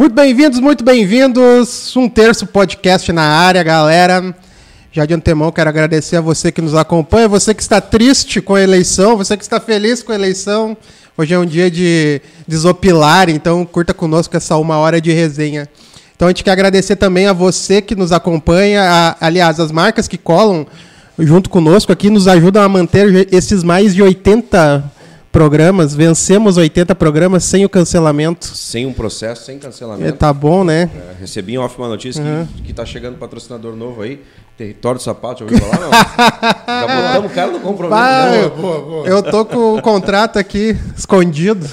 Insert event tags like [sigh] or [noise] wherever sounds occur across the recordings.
Muito bem-vindos, muito bem-vindos. Um terço podcast na área, galera. Já de antemão quero agradecer a você que nos acompanha, você que está triste com a eleição, você que está feliz com a eleição. Hoje é um dia de desopilar, então curta conosco essa uma hora de resenha. Então a gente quer agradecer também a você que nos acompanha, a, aliás, as marcas que colam junto conosco aqui nos ajudam a manter esses mais de 80 programas, vencemos 80 programas sem o cancelamento. Sem um processo, sem cancelamento. É, tá bom, né? É, recebi em off uma notícia uhum. que, que tá chegando patrocinador novo aí. Território do Sapato, já ouviu falar? Não. [laughs] já botamos o cara no compromisso. Bah, boa, boa, boa. Eu tô com o contrato aqui escondido.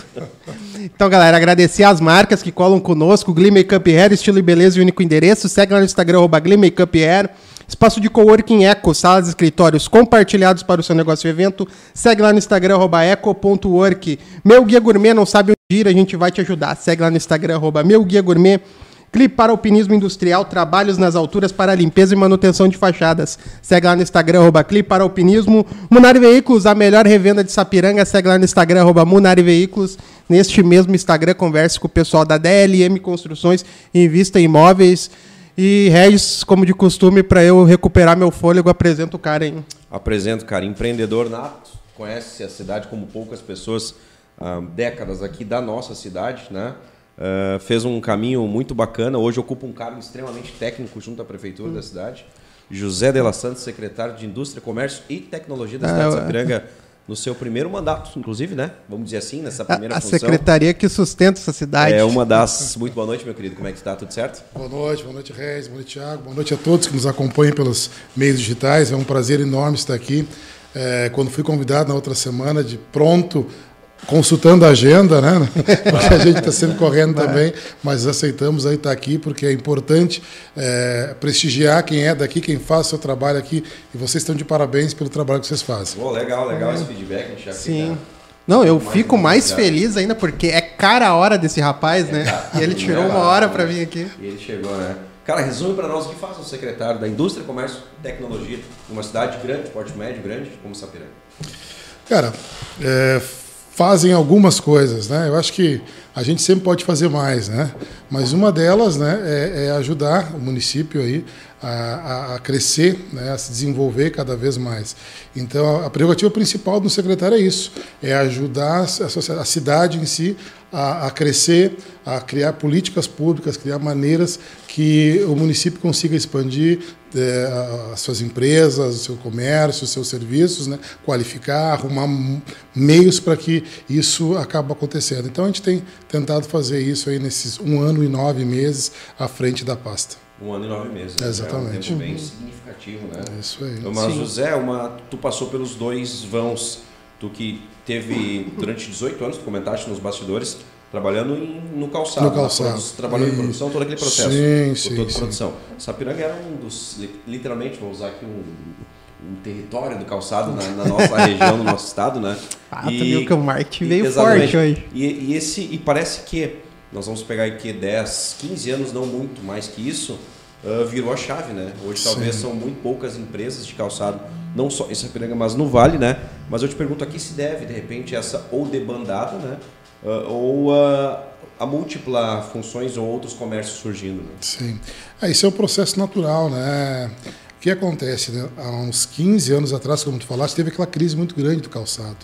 Então, galera, agradecer as marcas que colam conosco. Glee Makeup Hair, estilo e beleza e único endereço. Segue lá no Instagram, arroba Glee Makeup Hair. Espaço de coworking Eco, salas e escritórios compartilhados para o seu negócio e evento. Segue lá no Instagram, eco.work. Meu Guia Gourmet, não sabe onde ir, a gente vai te ajudar. Segue lá no Instagram, arroba Meu Guia Gourmet. Clipe para alpinismo industrial, trabalhos nas alturas para limpeza e manutenção de fachadas. Segue lá no Instagram, arroba Clipe para alpinismo. Munari Veículos, a melhor revenda de Sapiranga. Segue lá no Instagram, arroba Munari Veículos. Neste mesmo Instagram, converse com o pessoal da DLM Construções e Invista em Imóveis. E Regis, como de costume, para eu recuperar meu fôlego, apresento o cara, hein? Apresento, cara. Empreendedor nato, conhece a cidade como poucas pessoas, há décadas aqui da nossa cidade, né? Uh, fez um caminho muito bacana. Hoje ocupa um cargo extremamente técnico junto à prefeitura hum. da cidade. José de la Santos, secretário de Indústria, Comércio e Tecnologia da ah, cidade de Sapiranga [laughs] no seu primeiro mandato, inclusive, né? Vamos dizer assim, nessa primeira a, a função. A secretaria que sustenta essa cidade. É uma das. Muito boa noite, meu querido. Como é que está? Tudo certo? Boa noite, boa noite, Reis, boa noite, Thiago. Boa noite a todos que nos acompanham pelos meios digitais. É um prazer enorme estar aqui. É, quando fui convidado na outra semana, de pronto consultando a agenda, né? [laughs] Porque a gente está sempre correndo também, mas aceitamos aí estar tá aqui porque é importante é, prestigiar quem é daqui, quem faz o seu trabalho aqui. E vocês estão de parabéns pelo trabalho que vocês fazem. Oh, legal, legal esse feedback. A gente já Sim. Fica... Não, eu mais fico mais feliz ainda porque é cara a hora desse rapaz, é, né? Cara, e ele tirou uma hora para vir aqui. E ele chegou, né? Cara, resume para nós o que faz o secretário da Indústria, Comércio e Tecnologia numa cidade grande, porte médio, grande, como Sapiranga. Cara, é, fazem algumas coisas, né? Eu acho que a gente sempre pode fazer mais, né? Mas uma delas, né, é, é ajudar o município aí a, a, crescer, né, a se desenvolver cada vez mais. Então, a prerrogativa principal do secretário é isso: é ajudar a, a cidade em si a, a, crescer, a criar políticas públicas, criar maneiras que o município consiga expandir é, as suas empresas, o seu comércio, os seus serviços, né, qualificar, arrumar meios para que isso acabe acontecendo. Então, a gente tem tentado fazer isso aí nesses um ano e nove meses à frente da pasta. Um ano e nove meses. Né? Exatamente. É um tempo bem uhum. significativo, né? É isso aí. Mas, Sim. José, uma, tu passou pelos dois vãos. Tu que teve, durante 18 anos, tu comentaste nos bastidores, trabalhando em, no calçado. No calçado. Trabalhando em produção, todo aquele processo. Sim, sim. Toda sim. produção. Sapiranga era um dos, literalmente, vou usar aqui um, um território do calçado na, na nossa [laughs] região, no nosso estado, né? Ah, e, tu viu que o marketing veio forte hoje. E, e, esse, e parece que nós vamos pegar aqui 10, 15 anos, não muito mais que isso, uh, virou a chave, né? Hoje talvez são muito poucas empresas de calçado, não só em Sapiranga, mas no Vale, né? Mas eu te pergunto a que se deve, de repente, essa ou debandada, né? Uh, ou uh, a múltipla funções ou outros comércios surgindo. Né? Sim. Ah, isso é um processo natural, né? O que acontece? Né? Há uns 15 anos atrás, como tu falaste, teve aquela crise muito grande do calçado.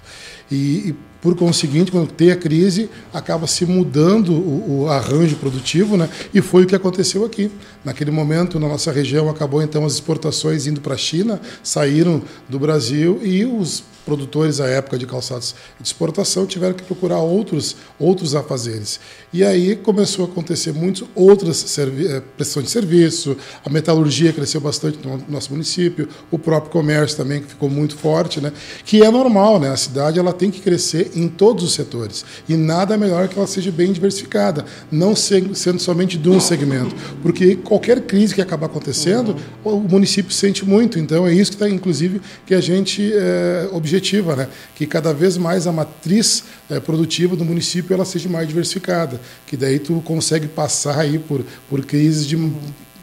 E, e por conseguinte, quando tem a crise, acaba se mudando o, o, arranjo produtivo, né? E foi o que aconteceu aqui. Naquele momento, na nossa região, acabou então as exportações indo para a China, saíram do Brasil e os produtores à época de calçados de exportação tiveram que procurar outros outros afazeres. E aí começou a acontecer muitas outras eh, prestações de serviço, a metalurgia cresceu bastante no nosso município, o próprio comércio também que ficou muito forte, né? Que é normal, né? A cidade ela tem que crescer em todos os setores e nada melhor que ela seja bem diversificada, não sendo somente de um segmento, porque qualquer crise que acabar acontecendo, o município sente muito. Então é isso que está, inclusive, que a gente é, objetiva, né? Que cada vez mais a matriz é, produtiva do município ela seja mais diversificada, que daí tu consegue passar aí por por crises de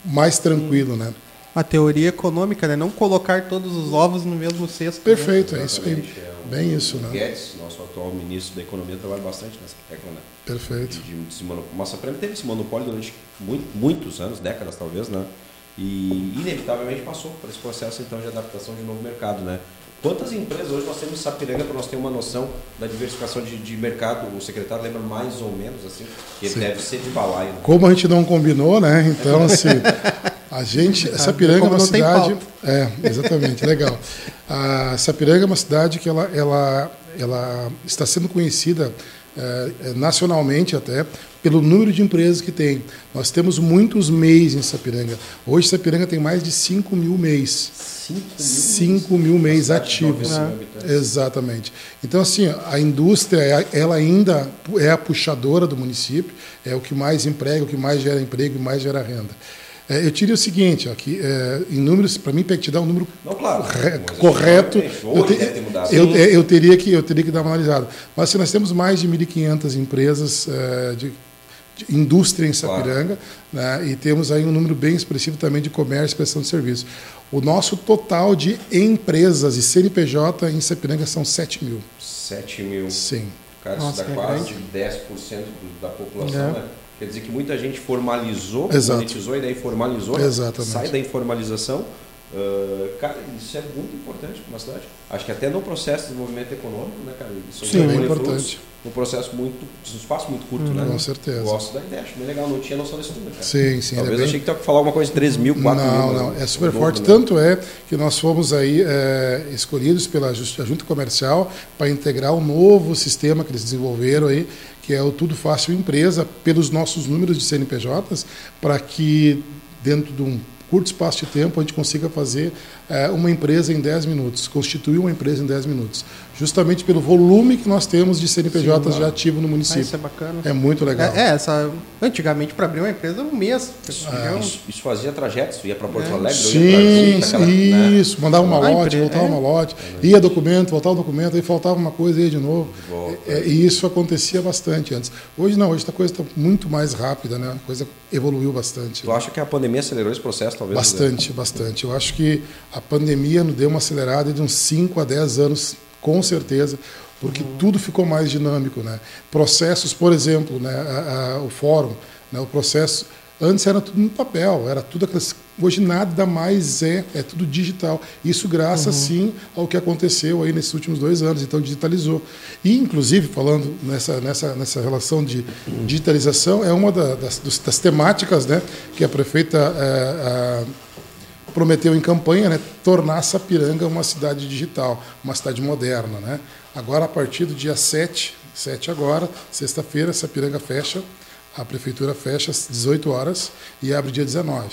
mais tranquilo, né? A teoria econômica, né? Não colocar todos os ovos no mesmo cesto. Perfeito, né? é isso aí. Bem isso, né? Guedes, atual ministro da Economia, trabalha bastante nessa tecla, né? Perfeito. De, de. Nossa Prêmio teve esse monopólio durante muito, muitos anos, décadas talvez, né? E inevitavelmente passou por esse processo então de adaptação de novo mercado, né? Quantas empresas hoje nós temos em Sapiranga para nós ter uma noção da diversificação de, de, mercado? O secretário lembra mais ou menos assim, que ele Sim. deve ser de balaio. Né? Como a gente não combinou, né? Então, assim, [laughs] a gente. Sapiranga é uma cidade. É, exatamente, legal. A Sapiranga é uma cidade que ela, ela, ela está sendo conhecida é, é, nacionalmente até, pelo número de empresas que tem. Nós temos muitos MEIs em Sapiranga. Hoje Sapiranga tem mais de 5 mil MEIs. 5 mil MEIs ativos. É. Exatamente. Então, assim, a indústria, ela ainda é a puxadora do município, é o que mais emprega, o que mais gera emprego e mais gera renda. É, eu tirei o seguinte, aqui, é, em números, para mim, para te dar um número Não, claro, correto, eu, te, eu, é, eu, teria que, eu teria que dar uma analisada. Mas se assim, nós temos mais de 1.500 empresas é, de, de, indústria em Sapiranga, claro. né, e temos aí um número bem expressivo também de comércio e prestação de serviço. O nosso total de empresas e CNPJ em Sapiranga são 7 mil. 7 mil. Sim. Cara, Nossa, isso dá quase grande. 10% da população, é. né? Quer dizer que muita gente formalizou, Exato. monetizou e daí formalizou, né? Exatamente. sai da informalização. Uh, cara, isso é muito importante para uma cidade. Acho que até no processo de desenvolvimento econômico, né, cara? Isso Sim, é importante um processo muito, um espaço muito curto, hum, né? Com certeza. Gosto da ideia, acho bem legal, não tinha noção desse número, cara. Sim, sim. Talvez é bem... achei que tu ia falar alguma coisa de 3 mil, 4 não, mil. Não, não, é super forte. Tanto é que nós fomos aí é, escolhidos pela Junta Comercial para integrar um novo sistema que eles desenvolveram aí, que é o Tudo Fácil Empresa, pelos nossos números de CNPJs, para que dentro de um curto espaço de tempo a gente consiga fazer uma empresa em 10 minutos, constituir uma empresa em 10 minutos. Justamente pelo volume que nós temos de CNPJs já ativo no município. Ah, isso é bacana. É muito legal. É, é essa, antigamente, para abrir uma empresa, um mês. Ah, isso, isso, fazia trajetos, ia para Porto é. Alegre, Sim, ia aquela, né? isso. Né? Mandava uma ah, lote, voltava é. uma lote, ia documento, voltava o documento, aí faltava uma coisa, ia de novo. De é, e isso acontecia bastante antes. Hoje não, hoje a coisa está muito mais rápida, né? a coisa evoluiu bastante. Tu acha que a pandemia acelerou esse processo, talvez? Bastante, bastante. Eu acho que a a pandemia nos deu uma acelerada de uns 5 a 10 anos, com certeza, porque uhum. tudo ficou mais dinâmico. Né? Processos, por exemplo, né, a, a, o fórum, né, o processo Antes era tudo no papel, era tudo aquelas... Hoje nada mais é, é tudo digital. Isso graças, uhum. sim, ao que aconteceu aí nesses últimos dois anos. Então, digitalizou. E, inclusive, falando nessa, nessa, nessa relação de digitalização, é uma da, das, das, temáticas né, que a prefeita... É, a, prometeu em campanha né, tornar Sapiranga uma cidade digital, uma cidade moderna. Né? Agora, a partir do dia 7, 7 agora, sexta-feira, Sapiranga fecha, a prefeitura fecha às 18 horas e abre dia 19.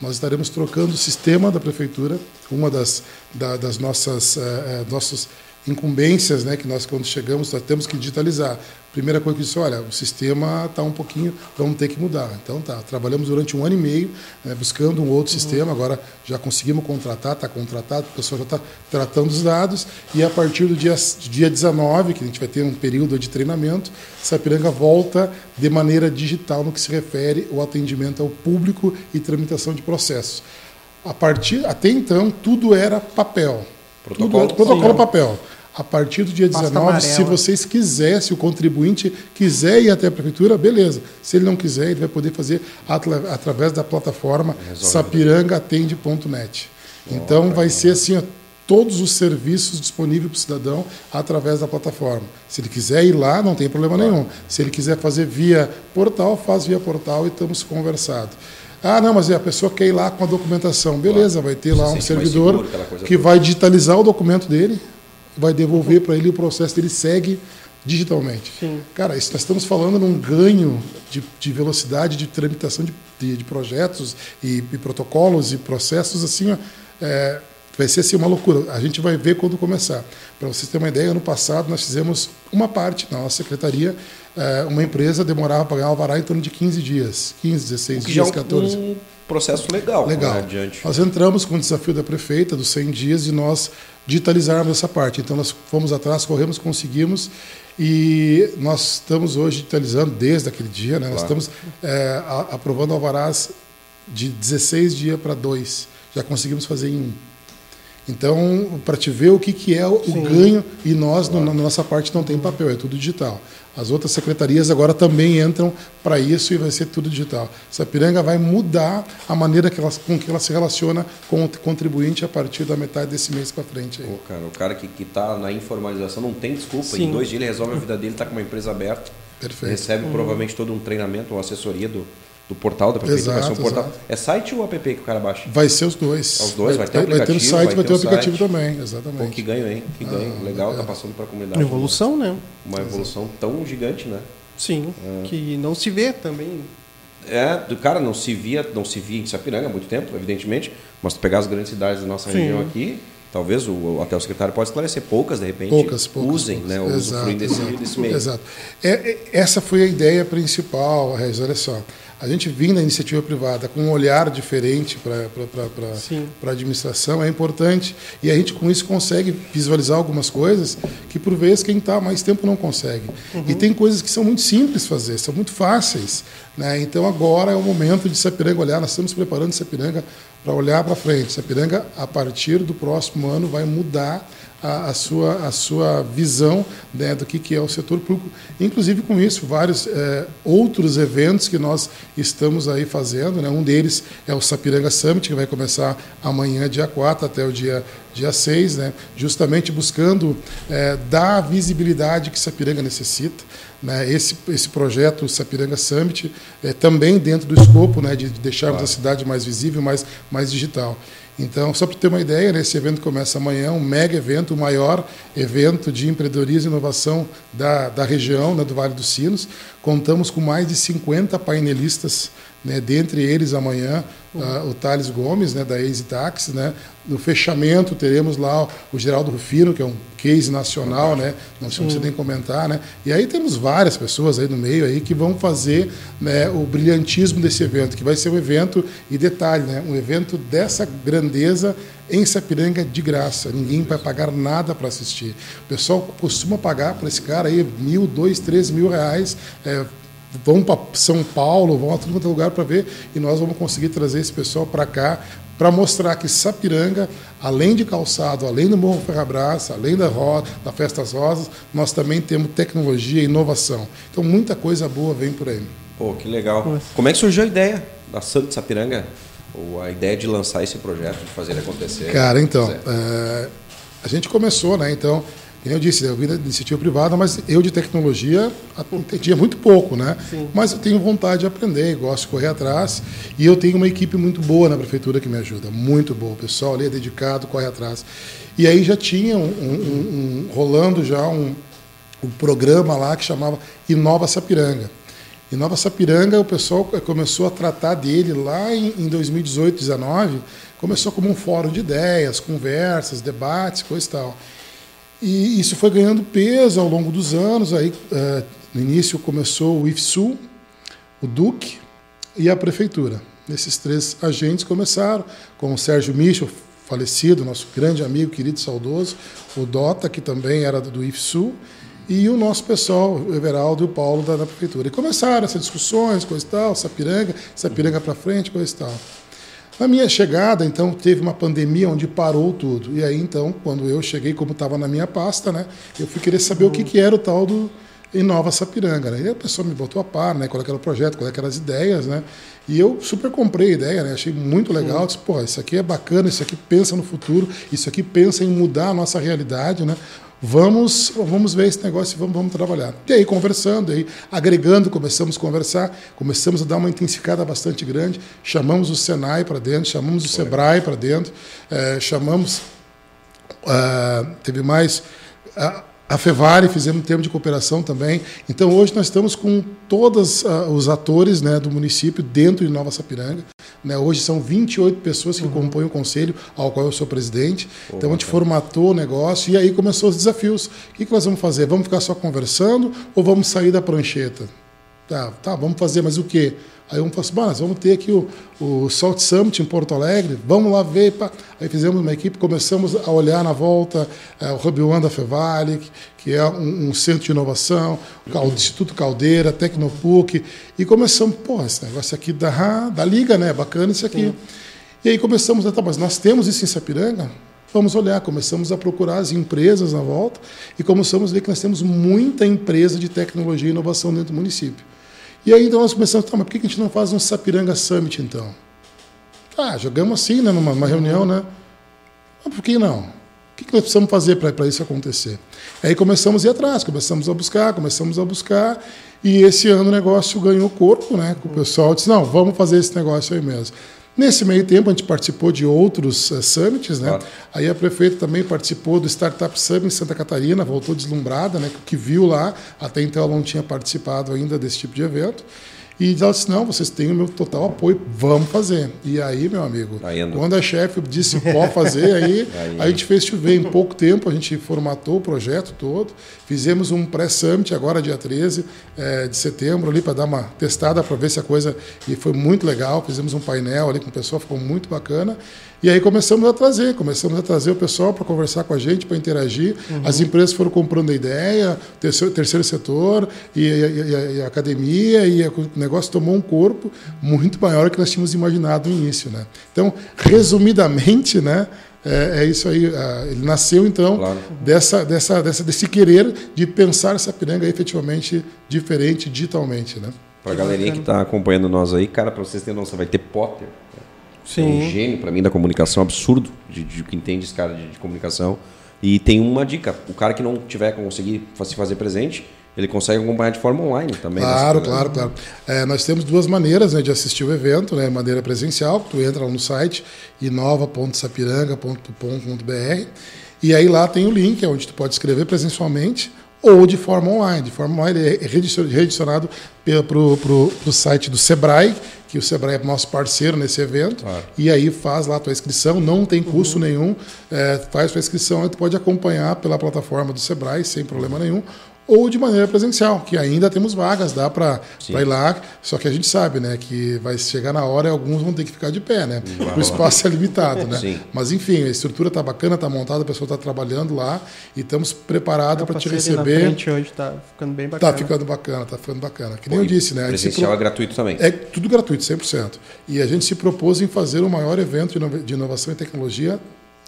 Nós estaremos trocando o sistema da prefeitura, uma das, da, das nossas, eh, eh nossos incumbências, né, que nós quando chegamos nós temos que digitalizar. Primeira coisa que eu disse, olha, o sistema está um pouquinho, vamos ter que mudar. Então tá, trabalhamos durante um ano e meio né, buscando um outro uhum. sistema, agora já conseguimos contratar, está contratado, o pessoal já está tratando os dados e a partir do dia, dia 19, que a gente vai ter um período de treinamento, Sapiranga volta de maneira digital no que se refere ao atendimento ao público e tramitação de processos. A partir, até então, tudo era papel. Protocolo, tudo, protocolo papel a partir do dia 19, se vocês quisessem, se o contribuinte quiser ir até a prefeitura, beleza. Se ele não quiser, ele vai poder fazer através da plataforma sapirangaatende.net. Então vai ser assim, ó, todos os serviços disponíveis para o cidadão através da plataforma. Se ele quiser ir lá, não tem problema nenhum. Se ele quiser fazer via portal, faz via portal e estamos conversados. Ah, não, mas a pessoa quer ir lá com a documentação. Beleza, vai ter lá um servidor que vai digitalizar o documento dele, vai devolver para ele o processo dele segue digitalmente. Sim. Cara, isso, nós estamos falando num ganho de, de velocidade de tramitação de, de, de projetos e, e, protocolos e processos assim, ó, é, vai ser assim uma loucura. A gente vai ver quando começar. Para vocês terem uma ideia, ano passado nós fizemos uma parte na nossa secretaria, é, uma empresa demorava para o alvará em torno de 15 dias, 15, 16 dias, 14. É um processo legal. Legal. Né, adiante. Nós entramos com o desafio da prefeita dos 100 dias e nós digitalizarmos essa parte. Então, nós fomos atrás, corremos, conseguimos, e nós estamos hoje digitalizando desde aquele dia, né? Claro. nós estamos é, aprovando alvarás de 16 dias para 2. Já conseguimos fazer em um. Então, para te ver o que, que é o, o ganho, e nós, no, na nossa parte, não tem papel, é tudo digital. As outras secretarias agora também entram para isso e vai ser tudo digital. Sapiranga vai mudar a maneira que ela, com que ela se relaciona com o contribuinte a partir da metade desse mês para frente. Aí. Pô, cara, o cara que está na informalização não tem desculpa. Sim. Em dois dias ele resolve a vida dele, está com uma empresa aberta. Perfeito. Recebe provavelmente todo um treinamento ou assessoria do, do portal da prefeitura. vai ser um Exato, portal. exato. É site ou app que o cara baixa? Vai ser os dois. Os dois, vai ter o vai ter o aplicativo, site, vai vai ter ter o aplicativo site. também, Pô, exatamente. que ganho, hein? Que ganho. Ah, Legal, é. tá passando para a comunidade. Evolução, né? Uma evolução tão gigante, né? Sim. Que não se vê também. É, do cara não se via, não se via em Sapiranga há muito tempo, evidentemente, mas tu pegar as grandes cidades da nossa Sim. região aqui, talvez o, até o secretário pode esclarecer, poucas de repente Poucas, poucas. usem, poucas. né, ou usufruem desse, exato. desse meio. Exato. É, é- essa foi a ideia principal, Regis, olha só. A gente vindo da iniciativa privada com um olhar diferente para a administração é importante e a gente com isso consegue visualizar algumas coisas que por vezes quem está mais tempo não consegue. E tem coisas que são muito simples fazer, são muito fáceis. Né? Então agora é o momento de Sapiranga olhar, nós estamos preparando Sapiranga para olhar para frente. Sapiranga, a partir do próximo ano, vai mudar a, a sua, a sua visão né, do que, que é o setor público. Inclusive com isso, vários eh, outros eventos que nós estamos aí fazendo. Né? Um deles é o Sapiranga Summit, que vai começar amanhã, dia 4, até o dia, dia 6, né? justamente buscando eh, dar a visibilidade que Sapiranga necessita. Né? Esse, esse projeto Sapiranga Summit é também dentro do escopo né, de deixarmos a cidade mais visível, mais, mais digital. Então, só para ter uma ideia, né, esse evento começa amanhã, um mega evento, o maior evento de empreendedorismo e inovação da, da região, né, do Vale dos Sinos. Contamos com mais de 50 painelistas, né, dentre eles amanhã o Thales Gomes, né, da Easy Taxi. Né, no fechamento teremos lá o Geraldo Rufino, que é um case nacional, né, não precisa nem comentar. Né, e aí temos várias pessoas aí no meio aí que vão fazer né, o brilhantismo desse evento, que vai ser um evento, e detalhe, né, um evento dessa grandeza em Sapiranga de graça. Ninguém vai pagar nada para assistir. O pessoal costuma pagar para esse cara aí mil, dois, três mil reais. é, vão para São Paulo, vão a todo quanto é lugar para ver, e nós vamos conseguir trazer esse pessoal para cá para mostrar que Sapiranga, além de calçado, além do Morro Ferrabras, além da, ro da Festas Rosas, nós também temos tecnologia e inovação. Então, muita coisa boa vem por aí. Pô, que legal. Como é que surgiu a ideia da Santo Sapiranga? Ou a ideia de lançar esse projeto, de fazer ele acontecer? Cara, então, é, a gente começou, né? Então, como eu disse, eu vim da iniciativa privada, mas eu de tecnologia entendia muito pouco, né? Mas eu tenho vontade de aprender, gosto de correr atrás. E eu tenho uma equipe muito boa na prefeitura que me ajuda, muito boa. O pessoal ali é dedicado, corre atrás. E aí já tinha um, um- um- rolando já um, um programa lá que chamava Inova Sapiranga. Inova Sapiranga, o pessoal começou a tratar dele lá em, em 2018, 2019, começou como um fórum de ideias, conversas, debates, coisa e tal. E isso foi ganhando peso ao longo dos anos. Aí, eh, no início, começou o IFSU, o DUC e a Prefeitura. Esses três agentes começaram, com o Sérgio Michel, falecido, nosso grande amigo, querido, saudoso, o Dota, que também era do IFSU, e o nosso pessoal, o Everaldo e o Paulo da, da Prefeitura. E começaram essas discussões, coisa e tal, Sapiranga, Sapiranga para frente, coisa e tal. Na minha chegada, então, teve uma pandemia onde parou tudo. E aí, então, quando eu cheguei, como estava na minha pasta, né, eu fui querer saber o que, que era o tal do Inova Sapiranga. Né? E a pessoa me botou a par, né, qual é era o projeto, qual é eram as ideias, né? E eu super comprei a ideia, né? Achei muito legal. Disse, pô, isso aqui é bacana, isso aqui pensa no futuro, isso aqui pensa em mudar a nossa realidade, né? Vamos, vamos ver esse negócio e vamos, vamos trabalhar. E aí, conversando, aí, agregando, começamos a conversar, começamos a dar uma intensificada bastante grande. Chamamos o Senai para dentro, chamamos o Sebrae para dentro, eh, chamamos. ah, teve mais. a- a Fevale, fizemos um termo de cooperação também. Então, hoje nós estamos com todos ah, os atores né, do município dentro de Nova Sapiranga. Né? Hoje são 28 pessoas que compõem o conselho, ao qual eu sou presidente. então, a gente formatou o negócio e aí começou os desafios. O que, que nós vamos fazer? Vamos ficar só conversando ou vamos sair da prancheta? Tá, tá, vamos fazer, mas o quê? Aí vamos falar assim, "Bah, nós vamos ter aqui o, o Salt Summit em Porto Alegre, vamos lá ver. Pá. Aí fizemos uma equipe, começamos a olhar na volta eh, o Hub One da Fevale, que- é um, um centro de inovação, o Instituto Caldeira, Tecnopuc, e começamos, pô, esse negócio aqui da, da Liga, né? Bacana isso aqui. E aí começamos a, tá, mas nós temos isso em Sapiranga? vamos olhar, começamos a procurar as empresas na volta e começamos a ver que nós temos muita empresa de tecnologia e inovação dentro do município. E aí então nós começamos, tá, mas por que a gente não faz um Sapiranga Summit então? Ah, jogamos assim, né, numa, numa reunião, né? Mas por que não? O que nós precisamos fazer para isso acontecer? Aí começamos a ir atrás, começamos a buscar, começamos a buscar, e esse ano o negócio ganhou corpo, né? O pessoal disse, não, vamos fazer esse negócio aí mesmo. Nesse meio tempo, a gente participou de outros uh, summits, né? Claro. Aí a prefeita também participou do Startup Summit em Santa Catarina, voltou deslumbrada, né? Que viu lá, até então ela não tinha participado ainda desse tipo de evento. E ela disse: não, vocês têm o meu total apoio, vamos fazer. E aí, meu amigo, quando a chefe disse pode fazer, aí, [laughs] aí a gente fez chover. Em pouco tempo, a gente formatou o projeto todo, fizemos um pré-summit agora, dia 13 é, eh, de setembro, ali para dar uma testada para ver se a coisa. E foi muito legal. Fizemos um painel ali com o pessoal, ficou muito bacana. E aí começamos a trazer, começamos a trazer o pessoal para conversar com a gente, para interagir. Uhum. As empresas foram comprando a ideia, terceiro, terceiro setor e, e, e, a academia, e o negócio tomou um corpo muito maior do que nós tínhamos imaginado no início. Né? Então, resumidamente, né, é, é, isso aí. Ele nasceu, então, claro. dessa, dessa, dessa, desse querer de pensar essa piranga efetivamente diferente digitalmente. Né? Para a galerinha que está acompanhando nós aí, cara, para vocês terem noção, vai ter Potter. Sim. É um gênio, para mim, da comunicação, absurdo, de, de, que entende esse cara de, de, comunicação. E tem uma dica: o cara que não tiver conseguir se fazer presente, ele consegue acompanhar de forma online também. Né? Claro, claro, claro. É, nós temos duas maneiras né, de assistir o evento, né? Maneira presencial, tu entra lá no site inova.sapiranga.com.br e aí lá tem o link, é onde tu pode escrever presencialmente ou de forma online. De forma online é redirecionado para o site do Sebrae, que o Sebrae é nosso parceiro nesse evento, claro. e aí faz lá a tua inscrição, não tem custo uhum. nenhum, é, faz tua inscrição, e tu pode acompanhar pela plataforma do Sebrae sem problema nenhum, ou de maneira presencial, que ainda temos vagas, dá para ir lá, só que a gente sabe, né, que vai chegar na hora e alguns vão ter que ficar de pé, né? o espaço é limitado, né? Sim. Mas enfim, a estrutura está bacana, está montada, a pessoa está trabalhando lá e estamos preparados para te receber. Na frente hoje está ficando bem bacana. Está ficando bacana, está ficando bacana. Que nem Pô, eu disse, né? Presencial pro... é gratuito também. É tudo gratuito, 100%. E a gente se propôs em fazer o maior evento de inovação e tecnologia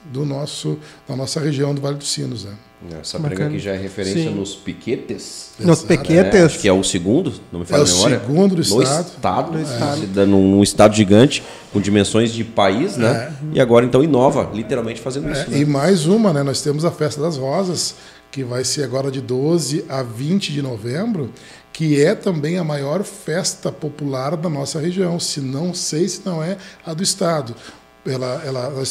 do nosso, da nossa região do Vale dos Sinos, né? Essa briga aqui já é referência Sim. nos piquetes. Nos piquetes. É, que é o segundo, não me fala é a memória. o segundo do no estado. estado no estado. É. Num, estado gigante, com dimensões de país, né? É. E agora então inova, literalmente fazendo isso. É, né? E mais uma, né? Nós temos a Festa das Rosas, que vai ser agora de 12 a 20 de novembro, que é também a maior festa popular da nossa região. Se não sei se não é a do estado. Ela, ela, ela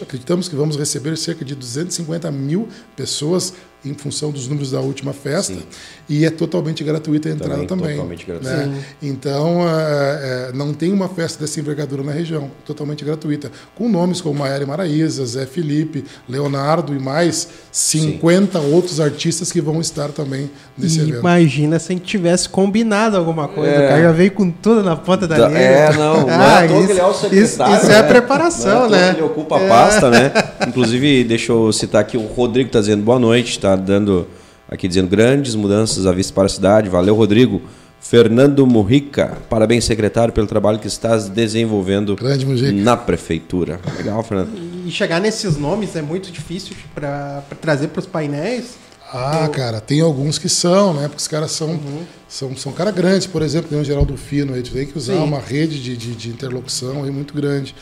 acreditamos que vamos receber cerca de 250 mil pessoas em função dos números da última festa Sim. e é totalmente gratuita a entrada também. também totalmente gratuita. Né? Então é, é, não tem uma festa dessa envergadura na região, totalmente gratuita, com nomes como Maiara Maraíza, Zé Felipe, Leonardo e mais 50 Sim. outros artistas que vão estar também nesse e evento. Imagina se a gente tivesse combinado alguma coisa, é. o cara já veio com tudo na ponta da, linha. É, não, [laughs] não ah, é isso, que ele é o secretário. Isso, isso né? é preparação, não é né? Ele ocupa a pasta, né? Inclusive, deixa eu citar aqui, o Rodrigo está dizendo boa noite, tá? Dando aqui dizendo grandes mudanças à vista para a cidade. Valeu, Rodrigo. Fernando Murrica, parabéns, secretário, pelo trabalho que estás desenvolvendo na prefeitura. Legal, Fernando. E chegar nesses nomes é muito difícil para trazer para os painéis. Ah, Eu... cara, tem alguns que são, né? Porque os caras são, uhum. são, são cara grandes, por exemplo, tem o Geraldo Fino aí, tu tem que usar Sim. uma rede de, de, de interlocução aí muito grande.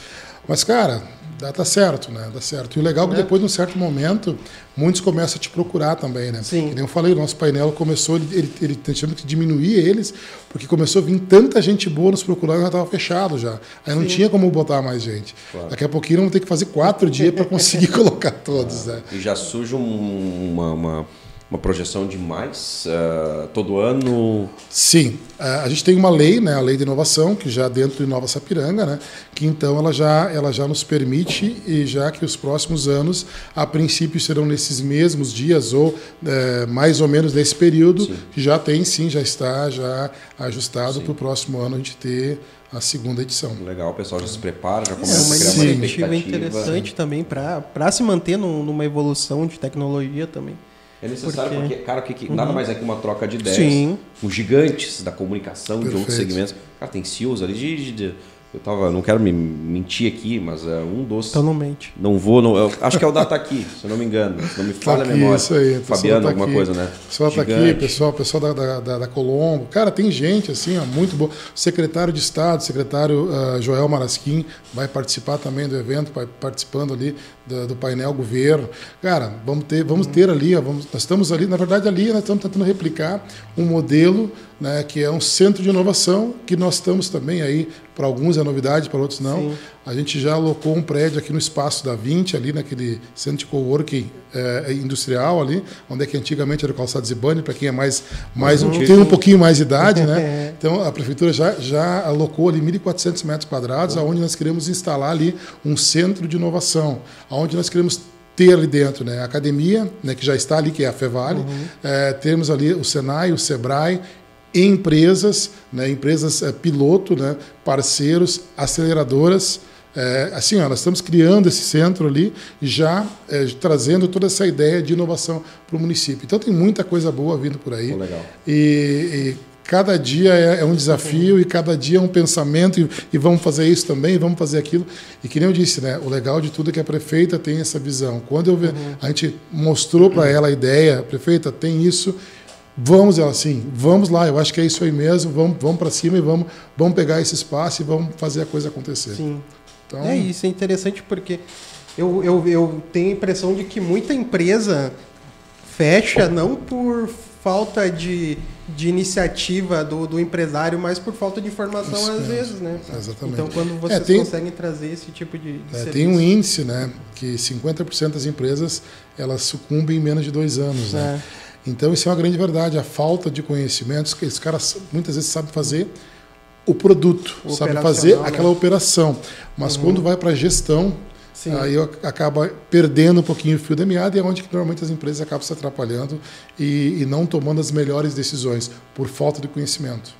Mas, cara, dá tá certo, né? Dá certo. E o legal é que é. depois, de um certo momento, muitos começam a te procurar também, né? Sim. Que nem eu falei, o nosso painel começou, ele, ele, ele tentando que diminuir eles, porque começou a vir tanta gente boa nos procurando, já estava fechado já. Aí Sim. não tinha como botar mais gente. Claro. Daqui a pouquinho vamos ter que fazer quatro [laughs] dias para conseguir [laughs] colocar todos, ah. né? E já surge um, uma, uma uma projeção de mais uh, todo ano? Sim, uh, a gente tem uma lei, né, a lei de inovação, que já dentro de Nova Sapiranga, né, que então ela já, ela já nos permite, e já que os próximos anos, a princípio serão nesses mesmos dias ou uh, mais ou menos nesse período, sim. já tem sim, já está já ajustado para o próximo ano a gente ter a segunda edição. Legal, o pessoal já se prepara, já começa é uma a criar uma expectativa interessante também para se manter numa evolução de tecnologia também. É necessário porque, porque cara, que, que uhum. nada mais é que uma troca de ideias Sim. com gigantes da comunicação, Perfeito. de outros segmentos. Cara, tem CEOs ali de, de, de Eu tava, não quero me mentir aqui, mas é um doce. Então não mente. Não vou, não, eu acho que é o da Taqui, se eu não me engano. Se não me falha Tá a memória. isso aí, pessoal Fabiano, tá alguma aqui. coisa, né? O pessoal tá aqui, pessoal, pessoal da, da, da, da Colombo. Cara, tem gente assim, ó, muito boa. O secretário de Estado, secretário ah, Joel Marasquim, vai participar também do evento, vai participando ali do, do painel governo. Cara, vamos ter, vamos ter ali, ó, vamos, nós estamos ali, na verdade, ali nós estamos tentando replicar um modelo né, que é um centro de inovação, que nós estamos também aí, para alguns é novidade, para outros não. Sim. A gente já alocou um prédio aqui no espaço da 20, ali naquele centro de coworking eh, industrial ali, onde é que antigamente era o calçado Zibani, para quem é mais, mais um, tem um pouquinho mais de idade, né? [laughs] Então a prefeitura já, já alocou ali 1.400 metros quadrados, aonde nós queremos instalar ali um centro de inovação, aonde nós queremos ter ali dentro, né? A academia, né, que já está ali, que é a Fevale, eh, temos ali o Senai, o Sebrae, empresas, né, empresas eh, piloto, né, parceiros, aceleradoras. É, assim, ó, nós estamos criando esse centro ali, já é, trazendo toda essa ideia de inovação para o município. Então tem muita coisa boa vindo por aí. Pô, legal. E, e cada dia é, é um desafio e cada dia é um pensamento e, e vamos fazer isso também, vamos fazer aquilo. E que nem eu disse, né, o legal de tudo é que a prefeita tem essa visão. Quando eu ve, a gente mostrou para ela a ideia, prefeita, tem isso, Vamos, ela assim, vamos lá, eu acho que é isso aí mesmo, vamos, vamos para cima e vamos, vamos pegar esse espaço e vamos fazer a coisa acontecer. Sim. Então, É isso, é interessante porque eu, eu, eu tenho a impressão de que muita empresa fecha não por falta de, de iniciativa do, do empresário, mas por falta de informação Isso às mesmo, vezes, né? exatamente. Então quando vocês É, tem- conseguem trazer esse tipo de, de é, tem um índice, né, que 50% das empresas elas sucumbem em menos de dois anos, né? É. Então isso é uma grande verdade, a falta de conhecimentos que esses caras muitas vezes sabem fazer o produto, O sabe operacional, fazer né? aquela operação, mas quando vai para a gestão Sim. Aí acaba perdendo um pouquinho o fio da meada e é onde que normalmente as empresas acabam se atrapalhando e, e não tomando as melhores decisões por falta de conhecimento.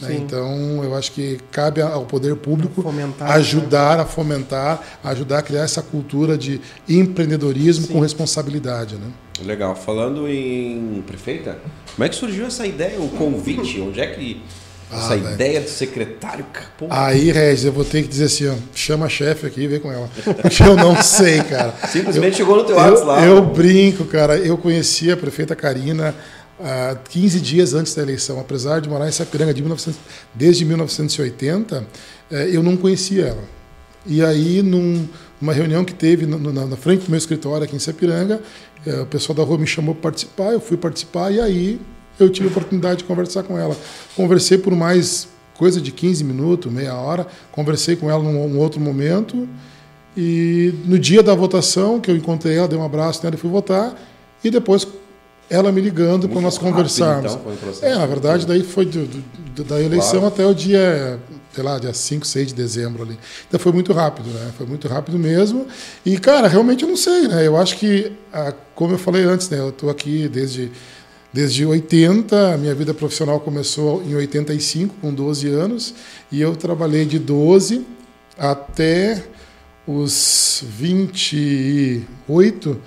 Né? Então, eu acho que cabe ao poder público Fomentar, ajudar a fomentar, ajudar a criar essa cultura de empreendedorismo Sim. com responsabilidade. Né? Legal. Falando em prefeita, como é que surgiu essa ideia, o convite? Onde é que essa Ah, velho. ideia de secretário? Pô, Aí, Regis, eu vou ter que dizer assim, ó, chama a chefe aqui e vê com ela. Porque eu não sei, cara. [laughs] simplesmente chegou no teu Eu, WhatsApp lá. eu brinco, cara. Eu conheci a prefeita Karina há 15 dias antes da eleição. Apesar de morar em Sapiranga de 1900 desde 1980, eh, eu não conhecia ela. E aí, num- numa reunião que teve no- na, na frente do meu escritório aqui em Sapiranga, eh, o pessoal da rua me chamou para participar, eu fui participar e aí eu tive a oportunidade de conversar com ela. Conversei por mais coisa de 15 minutos, meia hora, conversei com ela num, num outro momento e no dia da votação, que eu encontrei ela, dei um abraço nela e fui votar, e depois ela me ligando para nós rápido, conversarmos. então, é, na verdade, daí foi do- do- da eleição Claro. até o dia, sei lá, dia 5, 6 de dezembro ali. Então foi muito rápido, né? Foi muito rápido mesmo. E, cara, realmente eu não sei, né? Eu acho que, como eu falei antes, né? Eu estou aqui desde, desde 80, a minha vida profissional começou em 85, com 12 anos, e eu trabalhei de 12 até os 28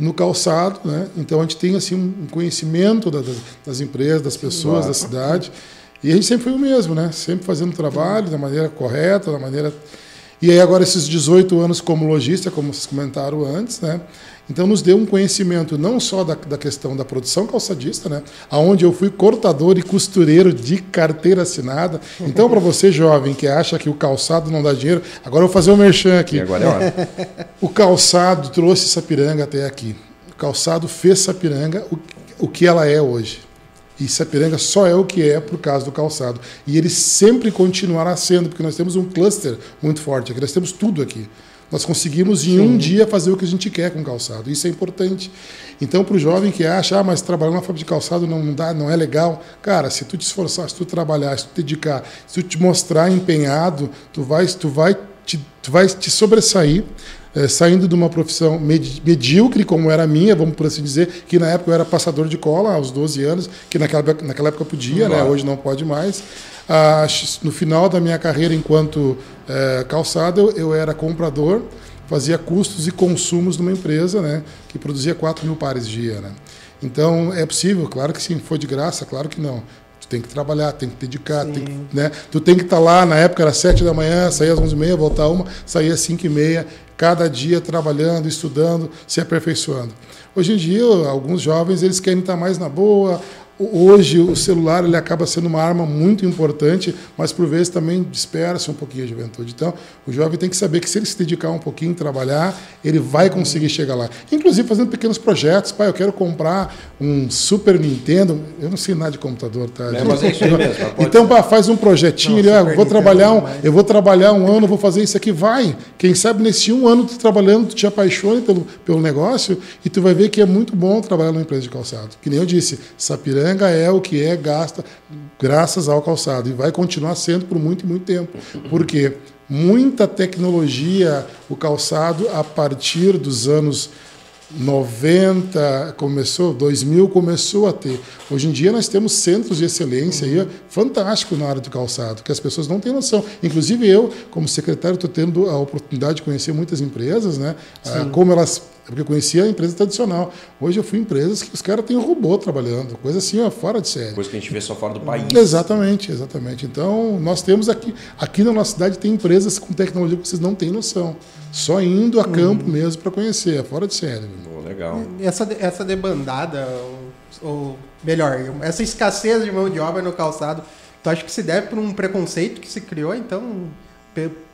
no calçado, né? Então a gente tem assim um conhecimento da- das, empresas, das pessoas, da cidade, e a gente sempre foi o mesmo, né? Sempre fazendo trabalho da maneira correta, da maneira e aí agora esses 18 anos como lojista, como vocês comentaram antes, né? Então nos deu um conhecimento não só da, da questão da produção calçadista, né? Aonde eu fui cortador e costureiro de carteira assinada. Então para você jovem que acha que o calçado não dá dinheiro, agora eu vou fazer o um merchan aqui. E agora é hora. [laughs] O calçado trouxe Sapiranga até aqui. O calçado fez Sapiranga o, o que ela é hoje. E Sapiranga só é o que é por causa do calçado. E ele sempre continuará sendo, porque nós temos um cluster muito forte aqui. Nós temos tudo aqui. Nós conseguimos em um dia fazer o que a gente quer com calçado. Isso é importante. Então, para o jovem que acha, ah, mas trabalhar na fábrica de calçado não, não dá, não é legal. Cara, se tu te esforçar, se tu trabalhar, se tu te dedicar, se tu te mostrar empenhado, tu vai, tu vai, te, tu vai te sobressair eh, saindo de uma profissão medi- medíocre, como era a minha, vamos por assim dizer, que na época eu era passador de cola, aos 12 anos, que naquela, época- naquela época podia, né? Hoje não pode mais. Ah, no final da minha carreira enquanto eh, calçado, eu, eu era comprador, fazia custos e consumos numa empresa né, que produzia 4 mil pares dia. Né? Então, é possível? Claro que sim. Foi de graça? Claro que não. Tem que trabalhar, tem que dedicar, tem que, né? Tu tem que estar tá lá, na época era sete da manhã, saía às onze e meia, voltar uma, saía às cinco e meia, cada dia trabalhando, estudando, se aperfeiçoando. Hoje em dia, alguns jovens eles querem estar mais na boa, Hoje o celular ele acaba sendo uma arma muito importante, mas por vezes também dispersa um pouquinho a juventude. Então, o jovem tem que saber que se ele se dedicar um pouquinho, trabalhar, ele vai conseguir chegar lá. Inclusive fazendo pequenos projetos. Pai, eu quero comprar um Super Nintendo. Eu não sei nada de computador, tá? É, mas é isso aí mesmo. Então, pá, faz um projetinho. Não, ele, ah, eu vou trabalhar um, eu vou trabalhar um ano, vou fazer isso aqui. Vai. Quem sabe nesse um ano tu trabalhando, tu te apaixone pelo, pelo negócio e tu vai ver que é muito bom trabalhar numa empresa de calçado. Que nem eu disse, Sapiranga é o que é gasta graças ao calçado e vai continuar sendo por muito e muito tempo. Por quê? Muita tecnologia, o calçado a partir dos anos 90 começou, 2000 começou a ter. Hoje em dia nós temos centros de excelência uhum. aí, fantástico na área do calçado, que as pessoas não têm noção. Inclusive eu, como secretário, estou tendo a oportunidade de conhecer muitas empresas, né? Ah, como elas porque eu conhecia a empresa tradicional. Hoje eu fui em empresas que os caras têm um robô trabalhando, coisa assim, ó, fora de série. Coisa que a gente vê só fora do país. Exatamente, exatamente. Então, nós temos aqui, aqui na nossa cidade tem empresas com tecnologia que vocês não têm noção. Só indo a campo uhum. mesmo para conhecer, é fora de série. Oh, legal. Essa, essa debandada, ou, ou melhor, essa escassez de mão de obra no calçado, tu acha que se deve por um preconceito que se criou, então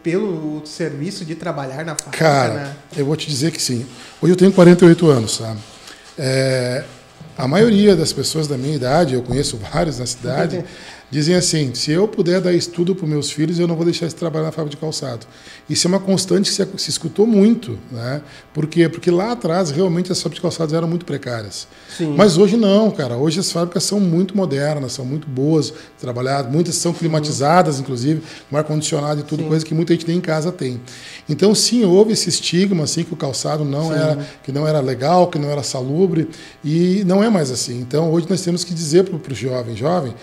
pelo serviço de trabalhar na fábrica? Cara, né? eu vou te dizer que sim. Hoje eu tenho 48 anos, sabe? É, a maioria das pessoas da minha idade, eu conheço vários na cidade, [laughs] dizem assim: se eu puder dar estudo para meus filhos, eu não vou deixar eles trabalhar na fábrica de calçado. Isso é uma constante que se, se escutou muito. Né? Por quê? Porque lá atrás, realmente, as fábricas de calçados eram muito precárias. Sim. Mas hoje não, cara. Hoje as fábricas são muito modernas, são muito boas trabalhadas, muitas são climatizadas, inclusive, com ar-condicionado e tudo, sim. coisa que muita gente nem em casa tem. Então, sim, houve esse estigma, assim, que o calçado não era, que não era legal, que não era salubre, e não é mais assim. Então, hoje nós temos que dizer para o jovem, jovem,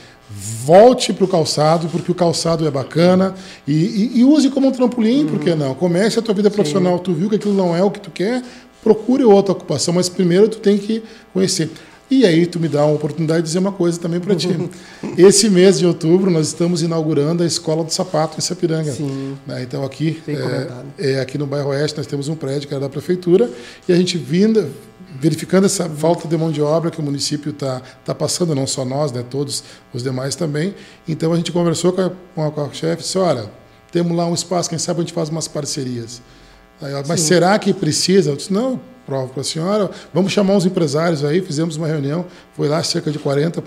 volte para o calçado, porque o calçado é bacana, e, e, e use como um trampolim, uhum. por que não? Comece a tua vida profissional, Sim. tu viu que aquilo não é o que tu quer, procure outra ocupação, mas primeiro tu tem que conhecer. E aí tu me dá uma oportunidade de dizer uma coisa também para ti. [laughs] Esse mês de outubro nós estamos inaugurando a Escola do Sapato em Sapiranga. Sim. Né? Então aqui, é, é, aqui no bairro Oeste nós temos um prédio que era da prefeitura e a gente vinda verificando essa falta de mão de obra que o município está tá passando, não só nós, né, todos os demais também. Então a gente conversou com a, com a, com a chefe e disse, olha, temos lá um espaço, quem sabe a gente faz umas parcerias. Aí, mas Sim. será que precisa? Eu disse, não, prova para a senhora, vamos chamar os empresários aí, fizemos uma reunião, foi lá cerca de 40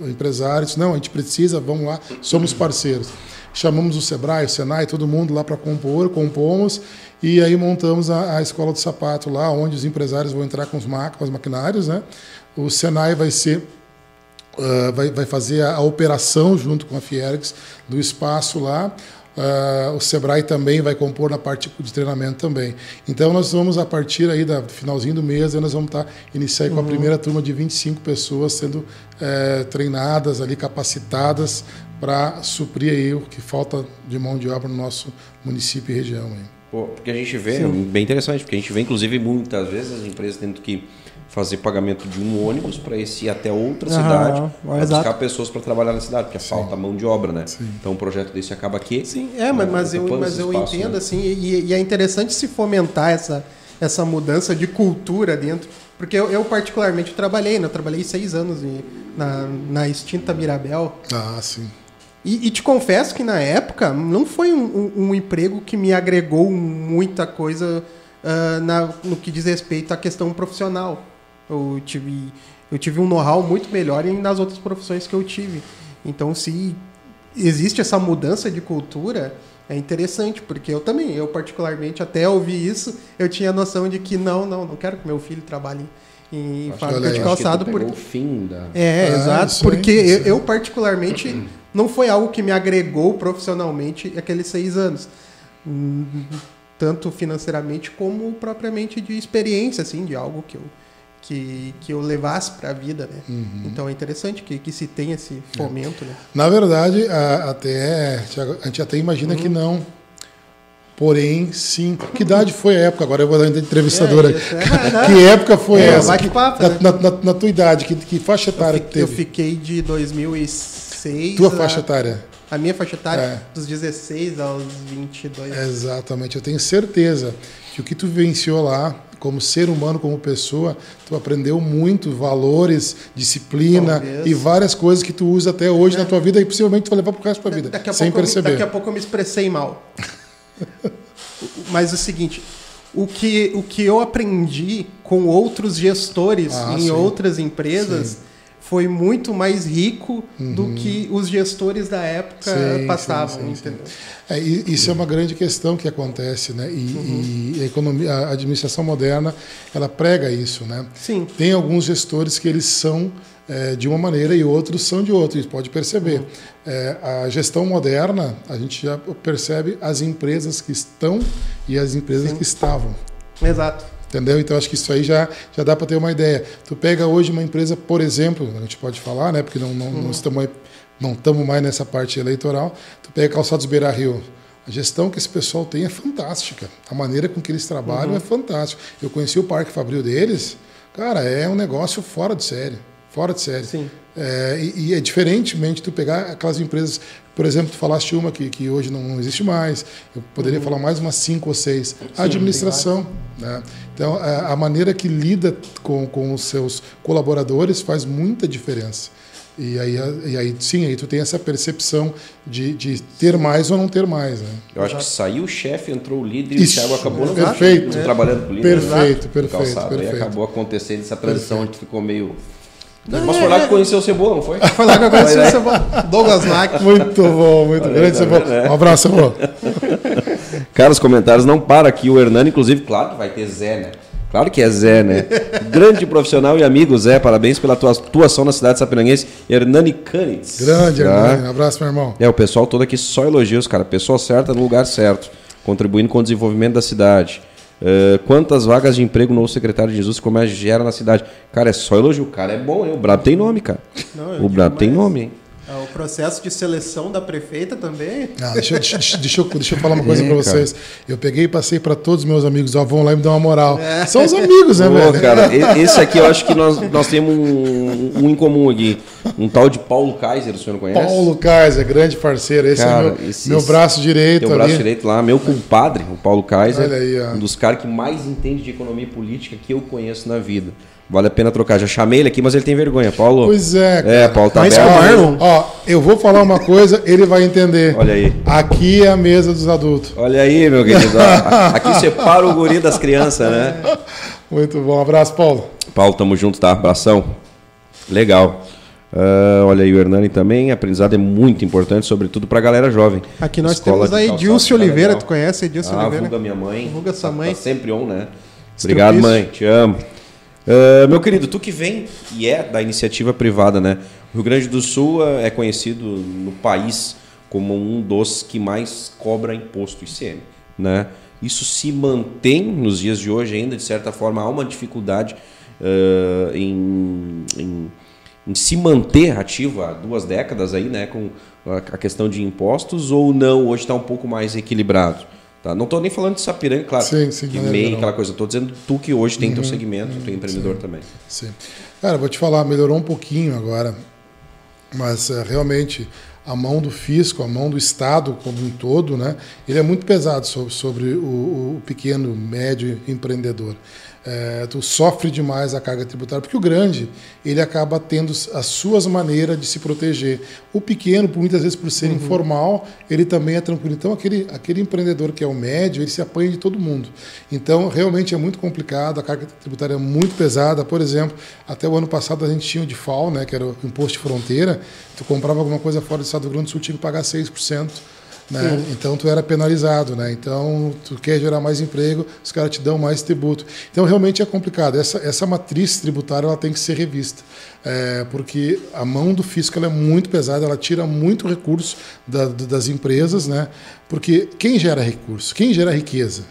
empresários, não, a gente precisa, vamos lá, somos parceiros. Chamamos o Sebrae, o Senai, todo mundo lá para compor, compomos, e aí montamos a, a, escola do sapato lá, onde os empresários vão entrar com os, ma com os maquinários, né? O Senai vai ser uh, vai, vai fazer a, a, operação junto com a Fiergs do espaço lá. Uh, o Sebrae também vai compor na parte de treinamento também. Então nós vamos a partir aí da finalzinho do mês, nós vamos estar tá, iniciar uhum. com a uhum. primeira turma de 25 pessoas sendo é, treinadas ali, capacitadas para suprir aí o que falta de mão de obra no nosso município e região. Aí. Pô, porque a gente vê, Sim. bem interessante, porque a gente vê inclusive muitas vezes as empresas tendo que fazer pagamento de um ônibus para esse ir até outra uhum, cidade, para buscar pessoas para trabalhar na cidade, porque Sim. falta mão de obra, né? Sim. Então um projeto desse acaba aqui. Sim, é, mas, né, mas eu, mas eu espaço, entendo né? assim, e, e, é interessante se fomentar essa, essa mudança de cultura dentro. Porque eu, eu particularmente trabalhei, né? Eu trabalhei seis anos na, na extinta Mirabel. Ah, sim. E, e, te confesso que na época não foi um, um, um emprego que me agregou muita coisa uh, na, no que diz respeito à questão profissional. Eu tive, eu tive um know-how muito melhor nas outras profissões que eu tive. Então, se existe essa mudança de cultura, é interessante, porque eu também, eu particularmente, até ouvir isso, eu tinha a noção de que não, não, não quero que meu filho trabalhe em fábrica de calçado. Porque... o fim da... É, ah, exato, porque eu, eu, particularmente, não foi algo que me agregou profissionalmente aqueles seis anos. Tanto financeiramente como propriamente de experiência, assim, de algo que eu que, que eu levasse para a vida, né? Uhum. Então é interessante que, que se tenha esse fomento, é. né? Na verdade, a, até a gente até imagina uhum. que não. Porém, sim. Que idade foi a época? Agora eu vou dar uma entrevistadora. É, é, que época foi é, essa? Que, papo, na, né? na, na, na, tua idade, que, que faixa etária que teve? Eu fiquei de 2006 16. Tua a- faixa etária. A minha faixa etária, É. dos 16 aos 22. Exatamente. Eu tenho certeza que o que tu vivenciou lá, como ser humano, como pessoa, tu aprendeu muito valores, disciplina Talvez. e várias coisas que tu usa até hoje na tua vida e possivelmente tu vai levar pro resto da tua vida, Daqui a, sem pouco eu me- perceber. daqui a pouco eu me expressei mal. Mas é o seguinte, o que, o que eu aprendi com outros gestores Ah, em sim. outras empresas foi muito mais rico do que os gestores da época Uhum. Sim, passavam, sim, sim? É, isso é uma grande questão que acontece, né? E, e a economia, a administração moderna, ela prega isso, né? Sim. Tem alguns gestores que eles são é, de uma maneira e outros são de outra, isso pode perceber. É, a gestão moderna, a gente já percebe as empresas que estão e as empresas que estavam. Exato. Entendeu? Então acho que isso aí já, já dá para ter uma ideia. Tu pega hoje uma empresa, por exemplo, a gente pode falar, né? Porque não, não, não estamos não estamos mais nessa parte eleitoral. Tu pega Calçados Beira Rio. A gestão que esse pessoal tem é fantástica. A maneira com que eles trabalham é fantástica. Eu conheci o Parque Fabril deles, cara, é um negócio fora de série. Fora de série. Sim. É, e, e é diferentemente tu pegar aquelas empresas, por exemplo, tu falaste uma que, que hoje não existe mais, eu poderia falar mais umas cinco ou seis. a administração. Né? Então, a, a maneira que lida com, com os seus colaboradores faz muita diferença. E aí, e aí sim, aí tu tem essa percepção de, de ter mais ou não ter mais. Né? Eu acho que saiu o chefe, entrou o líder e Isso, o Thiago acabou no perfeito. no- trabalhando com o líder. Perfeito, perfeito, perfeito. acabou acontecendo essa transição, a gente ficou meio. Mas foi lá que conheceu o Cebola, não foi? [laughs] Foi lá que eu conheci o né? Cebola. Douglas Mack. Muito bom, muito Olha, grande. tá Cebola. né? Um abraço, Cebola. [laughs] Cara, os comentários não param aqui. O Hernani, inclusive, claro que vai ter Zé, né? Claro que é Zé, né? [laughs] Grande profissional e amigo, Zé. Parabéns pela tua atuação na cidade sapinanguense. Hernani Canitz. Grande, Tá? Hernani. Um abraço, meu irmão. É, o pessoal todo aqui só elogios, cara. Pessoa certa no lugar certo, contribuindo com o desenvolvimento da cidade. Eh, quantas vagas de emprego novo secretário de Jesus Comércio gera na cidade? Cara, é só elogio. O cara é bom, hein? O Brabo tem nome, cara. Não, o Brabo tem mais. nome, hein? É, O processo de seleção da prefeita também. Ah, deixa, eu- deixa, eu- deixa eu, deixa eu falar uma coisa É, pra cara. vocês. Eu peguei e passei pra todos os meus amigos, ó, vão lá e me dão uma moral. São os amigos, né, Pô, velho? cara, esse aqui eu acho que nós, nós temos um, um em comum aqui. Um tal de Paulo Kaiser, o senhor não conhece? Paulo Kaiser, grande parceiro. Esse Cara, é meu, esse- meu braço direito Teu braço direito lá, meu compadre, o Paulo Kaiser, Olha aí, ó. um dos caras que mais entende de economia política que eu conheço na vida. Vale a pena trocar. Já chamei ele aqui, mas ele tem vergonha. Paulo. Pois é, cara. É, Paulo tá Mas Ó, ó, eu vou falar uma coisa, ele vai entender. Olha aí. Aqui é a mesa dos adultos. Olha aí, meu querido. Ó, [laughs] Aqui separa o guri das crianças, né? Muito bom. Um abraço, Paulo. Paulo, tamo junto, tá? Abração. Legal. Ah, olha aí o Hernani também. Aprendizado é muito importante, sobretudo pra galera jovem. Aqui nós Escola temos a Edilce tá Oliveira. Tu conhece a Edilce Ah, Oliveira? vulga minha mãe. Vulga sua Tá- mãe. Tá sempre on, né? Obrigado, mãe. Te amo. Ah, meu querido, tu que vem e é da iniciativa privada, né? O Rio Grande do Sul ah, é conhecido no país como um dos que mais cobra imposto ICM, né? Isso se mantém nos dias de hoje ainda, de certa forma, há uma dificuldade ah, em, em, em se manter ativo há duas décadas aí, né? Com a questão de impostos ou não, hoje está um pouco mais equilibrado. Tá? Não estou nem falando de Sapiranga, claro. Sim, sim, maneira MEI, aquela coisa. Estou dizendo tu que hoje tem teu segmento, tu é empreendedor também. Sim. Cara, vou te falar, melhorou um pouquinho agora, mas eh, realmente a mão do fisco, a mão do Estado como um todo, né, ele é muito pesado sobre, sobre o, o pequeno, médio empreendedor. Eh, tu sofre demais a carga tributária, porque o grande ele acaba tendo as suas maneiras de se proteger. O pequeno, por muitas vezes por ser informal, ele também é tranquilo. Então aquele, aquele empreendedor que é o médio, ele se apanha de todo mundo. Então realmente é muito complicado, a carga tributária é muito pesada. Por exemplo, até o ano passado a gente tinha o DIFAL, né, que era o imposto de fronteira. Tu comprava alguma coisa fora do Estado do Rio Grande do Sul, tinha que pagar 6%. Né? Então tu era penalizado, né? Então tu quer gerar mais emprego, os caras te dão mais tributo. Então realmente é complicado. Essa, essa matriz tributária ela tem que ser revista, É, porque a mão do fisco ela é muito pesada, ela tira muito recurso da- das empresas, né? Porque quem gera recurso, quem gera riqueza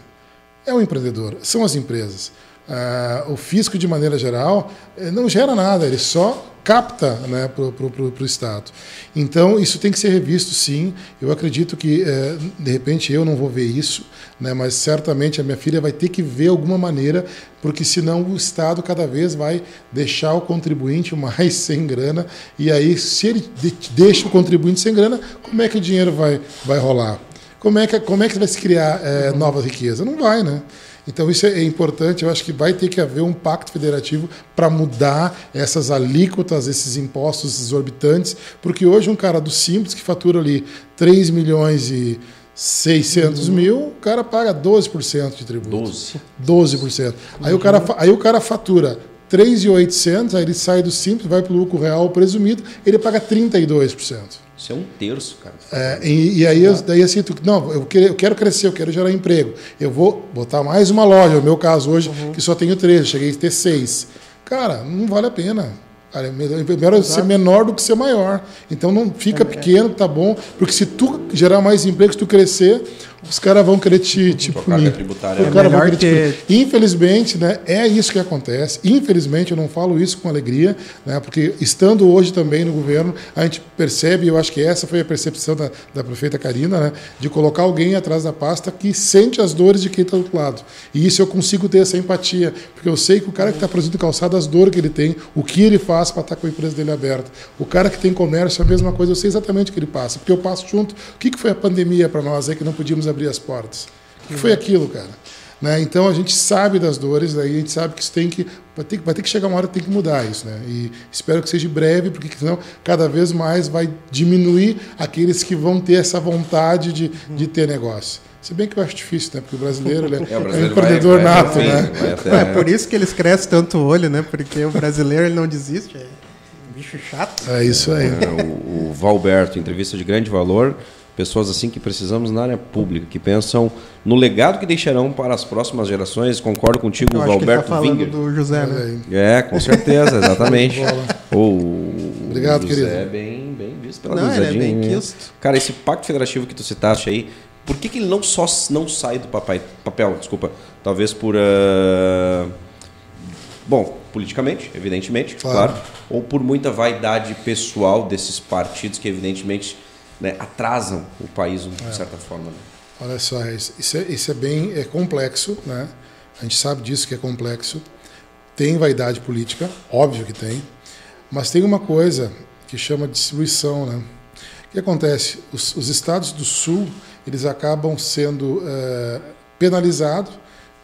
é o empreendedor, são as empresas. Ah, o fisco de maneira geral eh, não gera nada, ele só capta né, para o Estado. Então, isso tem que ser revisto, sim. Eu acredito que, é, de repente, eu não vou ver isso, né, mas certamente a minha filha vai ter que ver alguma maneira, porque senão o Estado cada vez vai deixar o contribuinte mais [laughs] sem grana. E aí, se ele deixa o contribuinte sem grana, como é que o dinheiro vai, vai rolar? Como é que, como é que vai se criar é, nova riqueza? Não vai, né? Então isso é importante, eu acho que vai ter que haver um pacto federativo para mudar essas alíquotas, esses impostos exorbitantes, porque hoje um cara do Simples que fatura ali 3 milhões e 600 uhum. mil, o cara paga 12% de tributo. 12%. 12%. Aí, uhum. o cara, aí o cara fatura 3,800, aí ele sai do Simples, vai para o lucro real presumido, ele paga 32%. Isso é um terço, cara. É, e, e, aí, eu, daí assim, tu, não, eu quero, eu quero, crescer, eu quero gerar emprego. Eu vou botar mais uma loja, no meu caso hoje, uhum. que só tenho três, cheguei a ter seis. Cara, não vale a pena. Cara, é melhor Exato. ser menor do que ser maior. Então não fica é pequeno, tá bom, porque se tu gerar mais emprego, se tu crescer, os caras vão querer te, te punir. Tributária. O cara é vai querer te Infelizmente, né, é isso que acontece. Infelizmente, eu não falo isso com alegria, né, porque estando hoje também no governo, a gente percebe, eu acho que essa foi a percepção da, da prefeita Karina, né, de colocar alguém atrás da pasta que sente as dores de quem está do outro lado. E isso eu consigo ter essa empatia, porque eu sei que o cara que está produzindo calçado, as dores que ele tem, o que ele faz para estar tá com a empresa dele aberta. O cara que tem comércio, a mesma coisa, eu sei exatamente o que ele passa, porque eu passo junto. O que, que foi a pandemia para nós aí que não podíamos abrir as portas. O que foi aquilo, cara? Né? Então a gente sabe das dores, daí a gente sabe que isso tem que vai ter, vai ter que chegar uma hora que tem que mudar isso, né? E espero que seja breve, porque senão cada vez mais vai diminuir aqueles que vão ter essa vontade de, de ter negócio. Se bem que eu acho difícil, né? Porque o brasileiro, ele é, [laughs] é, o brasileiro é um empreendedor vai, vai, nato, vai, né? Até... É por isso que eles crescem tanto o olho, né? Porque o brasileiro ele não desiste. É um bicho chato. É isso aí. É, o, o Valberto, entrevista de grande valor pessoas assim que precisamos na área pública, que pensam no legado que deixarão para as próximas gerações. Concordo contigo, Eu Valberto tá Winger. do José, né? É, com certeza, exatamente. [laughs] o, Obrigado, o querido. José é bem, bem visto pela Não, ele é bem quisto. Cara, esse pacto federativo que tu citaste aí, por que, que ele não só não sai do papai, papel? Desculpa, talvez por uh, bom, politicamente, evidentemente, claro. claro, ou por muita vaidade pessoal desses partidos que evidentemente né, atrasam o país de é. certa forma. Né? Olha só, isso é, isso é bem é complexo, né? A gente sabe disso que é complexo. Tem vaidade política, óbvio que tem, mas tem uma coisa que chama distribuição, né? O que acontece? Os, os estados do Sul eles acabam sendo é, penalizados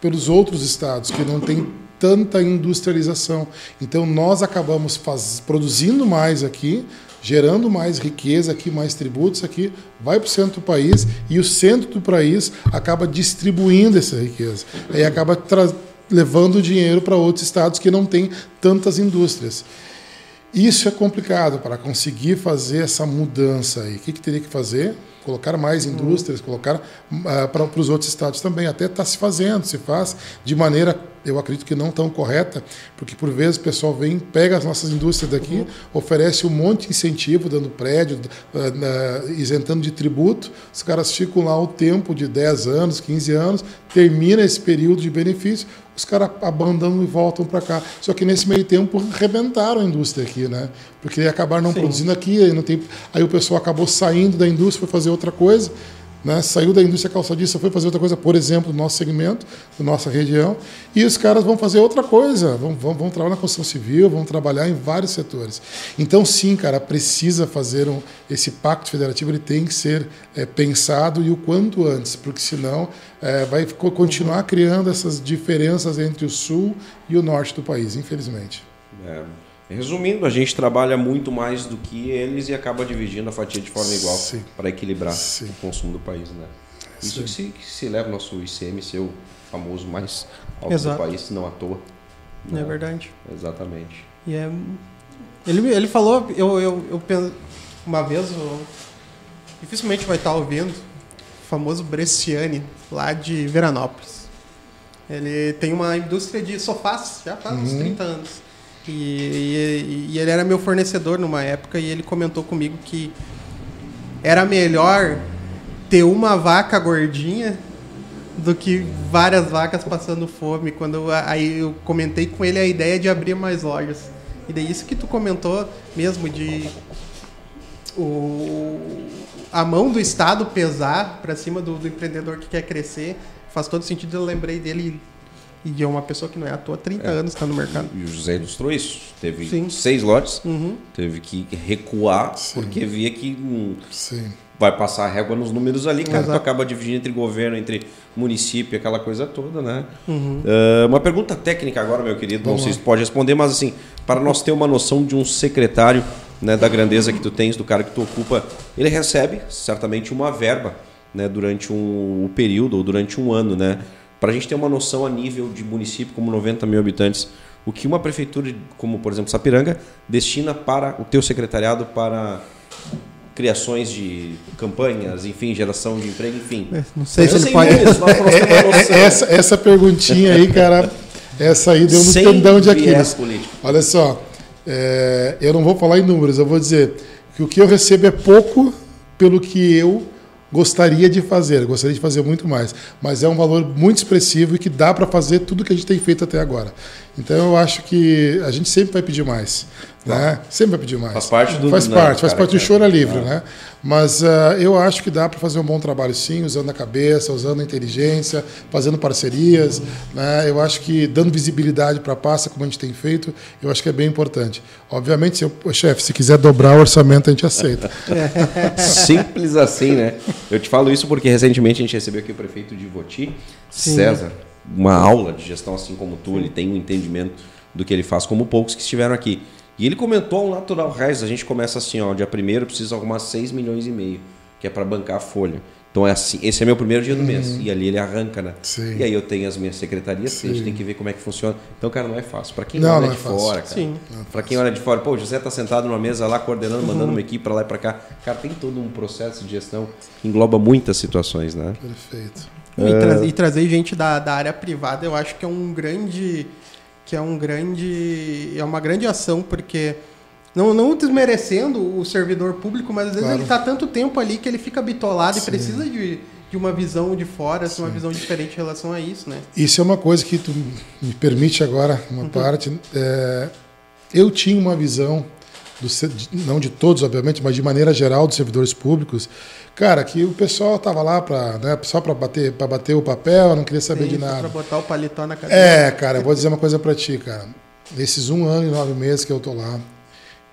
pelos outros estados que não têm tanta industrialização. Então nós acabamos faz, produzindo mais aqui, gerando mais riqueza aqui, mais tributos aqui, vai para o centro do país e o centro do país acaba distribuindo essa riqueza. Aí acaba levando dinheiro para outros estados que não têm tantas indústrias. Isso é complicado para conseguir fazer essa mudança aí. O que, que teria que fazer? Colocar mais indústrias, colocar uh, para, para os outros estados também. Até está se fazendo, se faz de maneira eu acredito que não tão correta, porque por vezes o pessoal vem, pega as nossas indústrias daqui, uhum. oferece um monte de incentivo, dando prédio, uh, isentando de tributo, os caras ficam lá o tempo de 10 anos, 15 anos, termina esse período de benefício, os caras abandonam e voltam para cá. Só que nesse meio tempo rebentaram a indústria aqui, né? Porque acabaram não Sim. produzindo aqui, aí, não tem, aí o pessoal acabou saindo da indústria para fazer outra coisa né, saiu da indústria calçadista, foi fazer outra coisa, por exemplo, no nosso segmento, na nossa região, e os caras vão fazer outra coisa, vão, vão, vão trabalhar na construção civil, vão trabalhar em vários setores. Então, sim, cara, precisa fazer um, esse pacto federativo, ele tem que ser é, pensado e o quanto antes, porque senão é, vai continuar criando essas diferenças entre o sul e o norte do país, infelizmente. É. Resumindo, a gente trabalha muito mais do que eles e acaba dividindo a fatia de forma igual para equilibrar Sim. o consumo do país. Né? Isso que se, que se, leva o nosso ICM ser o famoso mais alto Exato. do país, não à toa. Não. É verdade. Exatamente. E é... ele, ele falou, eu, eu, eu penso, uma vez, eu, dificilmente vai estar ouvindo, o famoso Bresciani, lá de Veranópolis. Ele tem uma indústria de sofás, já faz uhum. uns 30 anos. E, e, e, ele era meu fornecedor numa época e ele comentou comigo que era melhor ter uma vaca gordinha do que várias vacas passando fome. Quando aí eu comentei com ele a ideia de abrir mais lojas. E daí isso que tu comentou mesmo de o, a mão do Estado pesar para cima do, do, empreendedor que quer crescer, faz todo sentido. Eu lembrei dele e é uma pessoa que não é à toa, 30 é. anos está no mercado. E o José ilustrou isso. Teve Sim. seis lotes, uhum. teve que recuar Sim. porque via que hum, vai passar a régua nos números ali, cara. Tu acaba dividindo entre governo, entre município, aquela coisa toda, né? Uhum. Uh, uma pergunta técnica agora, meu querido, Vamos não sei se pode responder, mas assim, para nós ter uma noção de um secretário né, da grandeza que tu tens, do cara que tu ocupa, ele recebe certamente uma verba né, durante um, um período ou durante um ano, né? Para a gente ter uma noção a nível de município, como 90 mil habitantes, o que uma prefeitura, como por exemplo Sapiranga, destina para o teu secretariado para criações de campanhas, enfim, geração de emprego, enfim. É, não sei se ele pode. Isso, [laughs] é, é, essa, essa perguntinha aí, cara, essa aí deu no Sem tendão de Aquiles. Olha só, eu não vou falar em números, eu vou dizer que o que eu recebo é pouco pelo que eu gostaria de fazer, gostaria de fazer muito mais, mas é um valor muito expressivo e que dá para fazer tudo que a gente tem feito até agora. Então eu acho que a gente sempre vai pedir mais. Né? Sempre vai pedir mais. Faz parte do Faz parte, faz parte do choro é livre, né? Mas uh, eu acho que dá para fazer um bom trabalho sim, usando a cabeça, usando a inteligência, fazendo parcerias. Uhum. Né? Eu acho que dando visibilidade para a pasta, como a gente tem feito, eu acho que é bem importante. Obviamente, se eu, chefe, se quiser dobrar o orçamento, a gente aceita. [laughs] Simples assim, né? Eu te falo isso porque recentemente a gente recebeu aqui o prefeito de Voti, sim. César, uma aula de gestão assim como tu, ele tem um entendimento do que ele faz, como poucos que estiveram aqui. E ele comentou ao Natural Reis, a gente começa assim, ó, dia primeiro precisa arrumar 6 milhões e meio, que é para bancar a folha. Então é assim, esse é meu primeiro dia do uhum. mês. E ali ele arranca, né? Sim. E aí eu tenho as minhas secretarias, Sim. a gente tem que ver como é que funciona. Então, cara, não é fácil. Para quem não, olha não é de fácil. fora, cara. Sim. Para quem olha de fora, pô, o José tá sentado numa mesa lá, coordenando, mandando uhum. uma equipe para lá e para cá. Cara, tem todo um processo de gestão que engloba muitas situações, né? Perfeito. E, tra e trazer gente da, da área privada, eu acho que é um grande que é um grande é uma grande ação porque não, não desmerecendo o servidor público, mas às vezes claro. ele está tanto tempo ali que ele fica bitolado Sim. e precisa de, de uma visão de fora, assim, uma visão diferente em relação a isso, né? Isso é uma coisa que tu me permite agora uma uhum. parte. É, eu tinha uma visão do, não de todos, obviamente, mas de maneira geral dos servidores públicos, cara, que o pessoal estava lá para, né, só para bater, bater o papel, não queria saber Sim, de nada. Para botar o paletó na cabeça. É, cara, eu vou dizer uma coisa para ti, cara. Nesses um ano e nove meses que eu tô lá,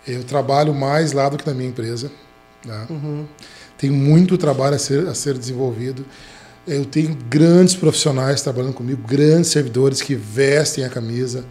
eu trabalho mais lá do que na minha empresa. Né? Uhum. Tem muito trabalho a ser, a ser desenvolvido. Eu tenho grandes profissionais trabalhando comigo, grandes servidores que vestem a camisa.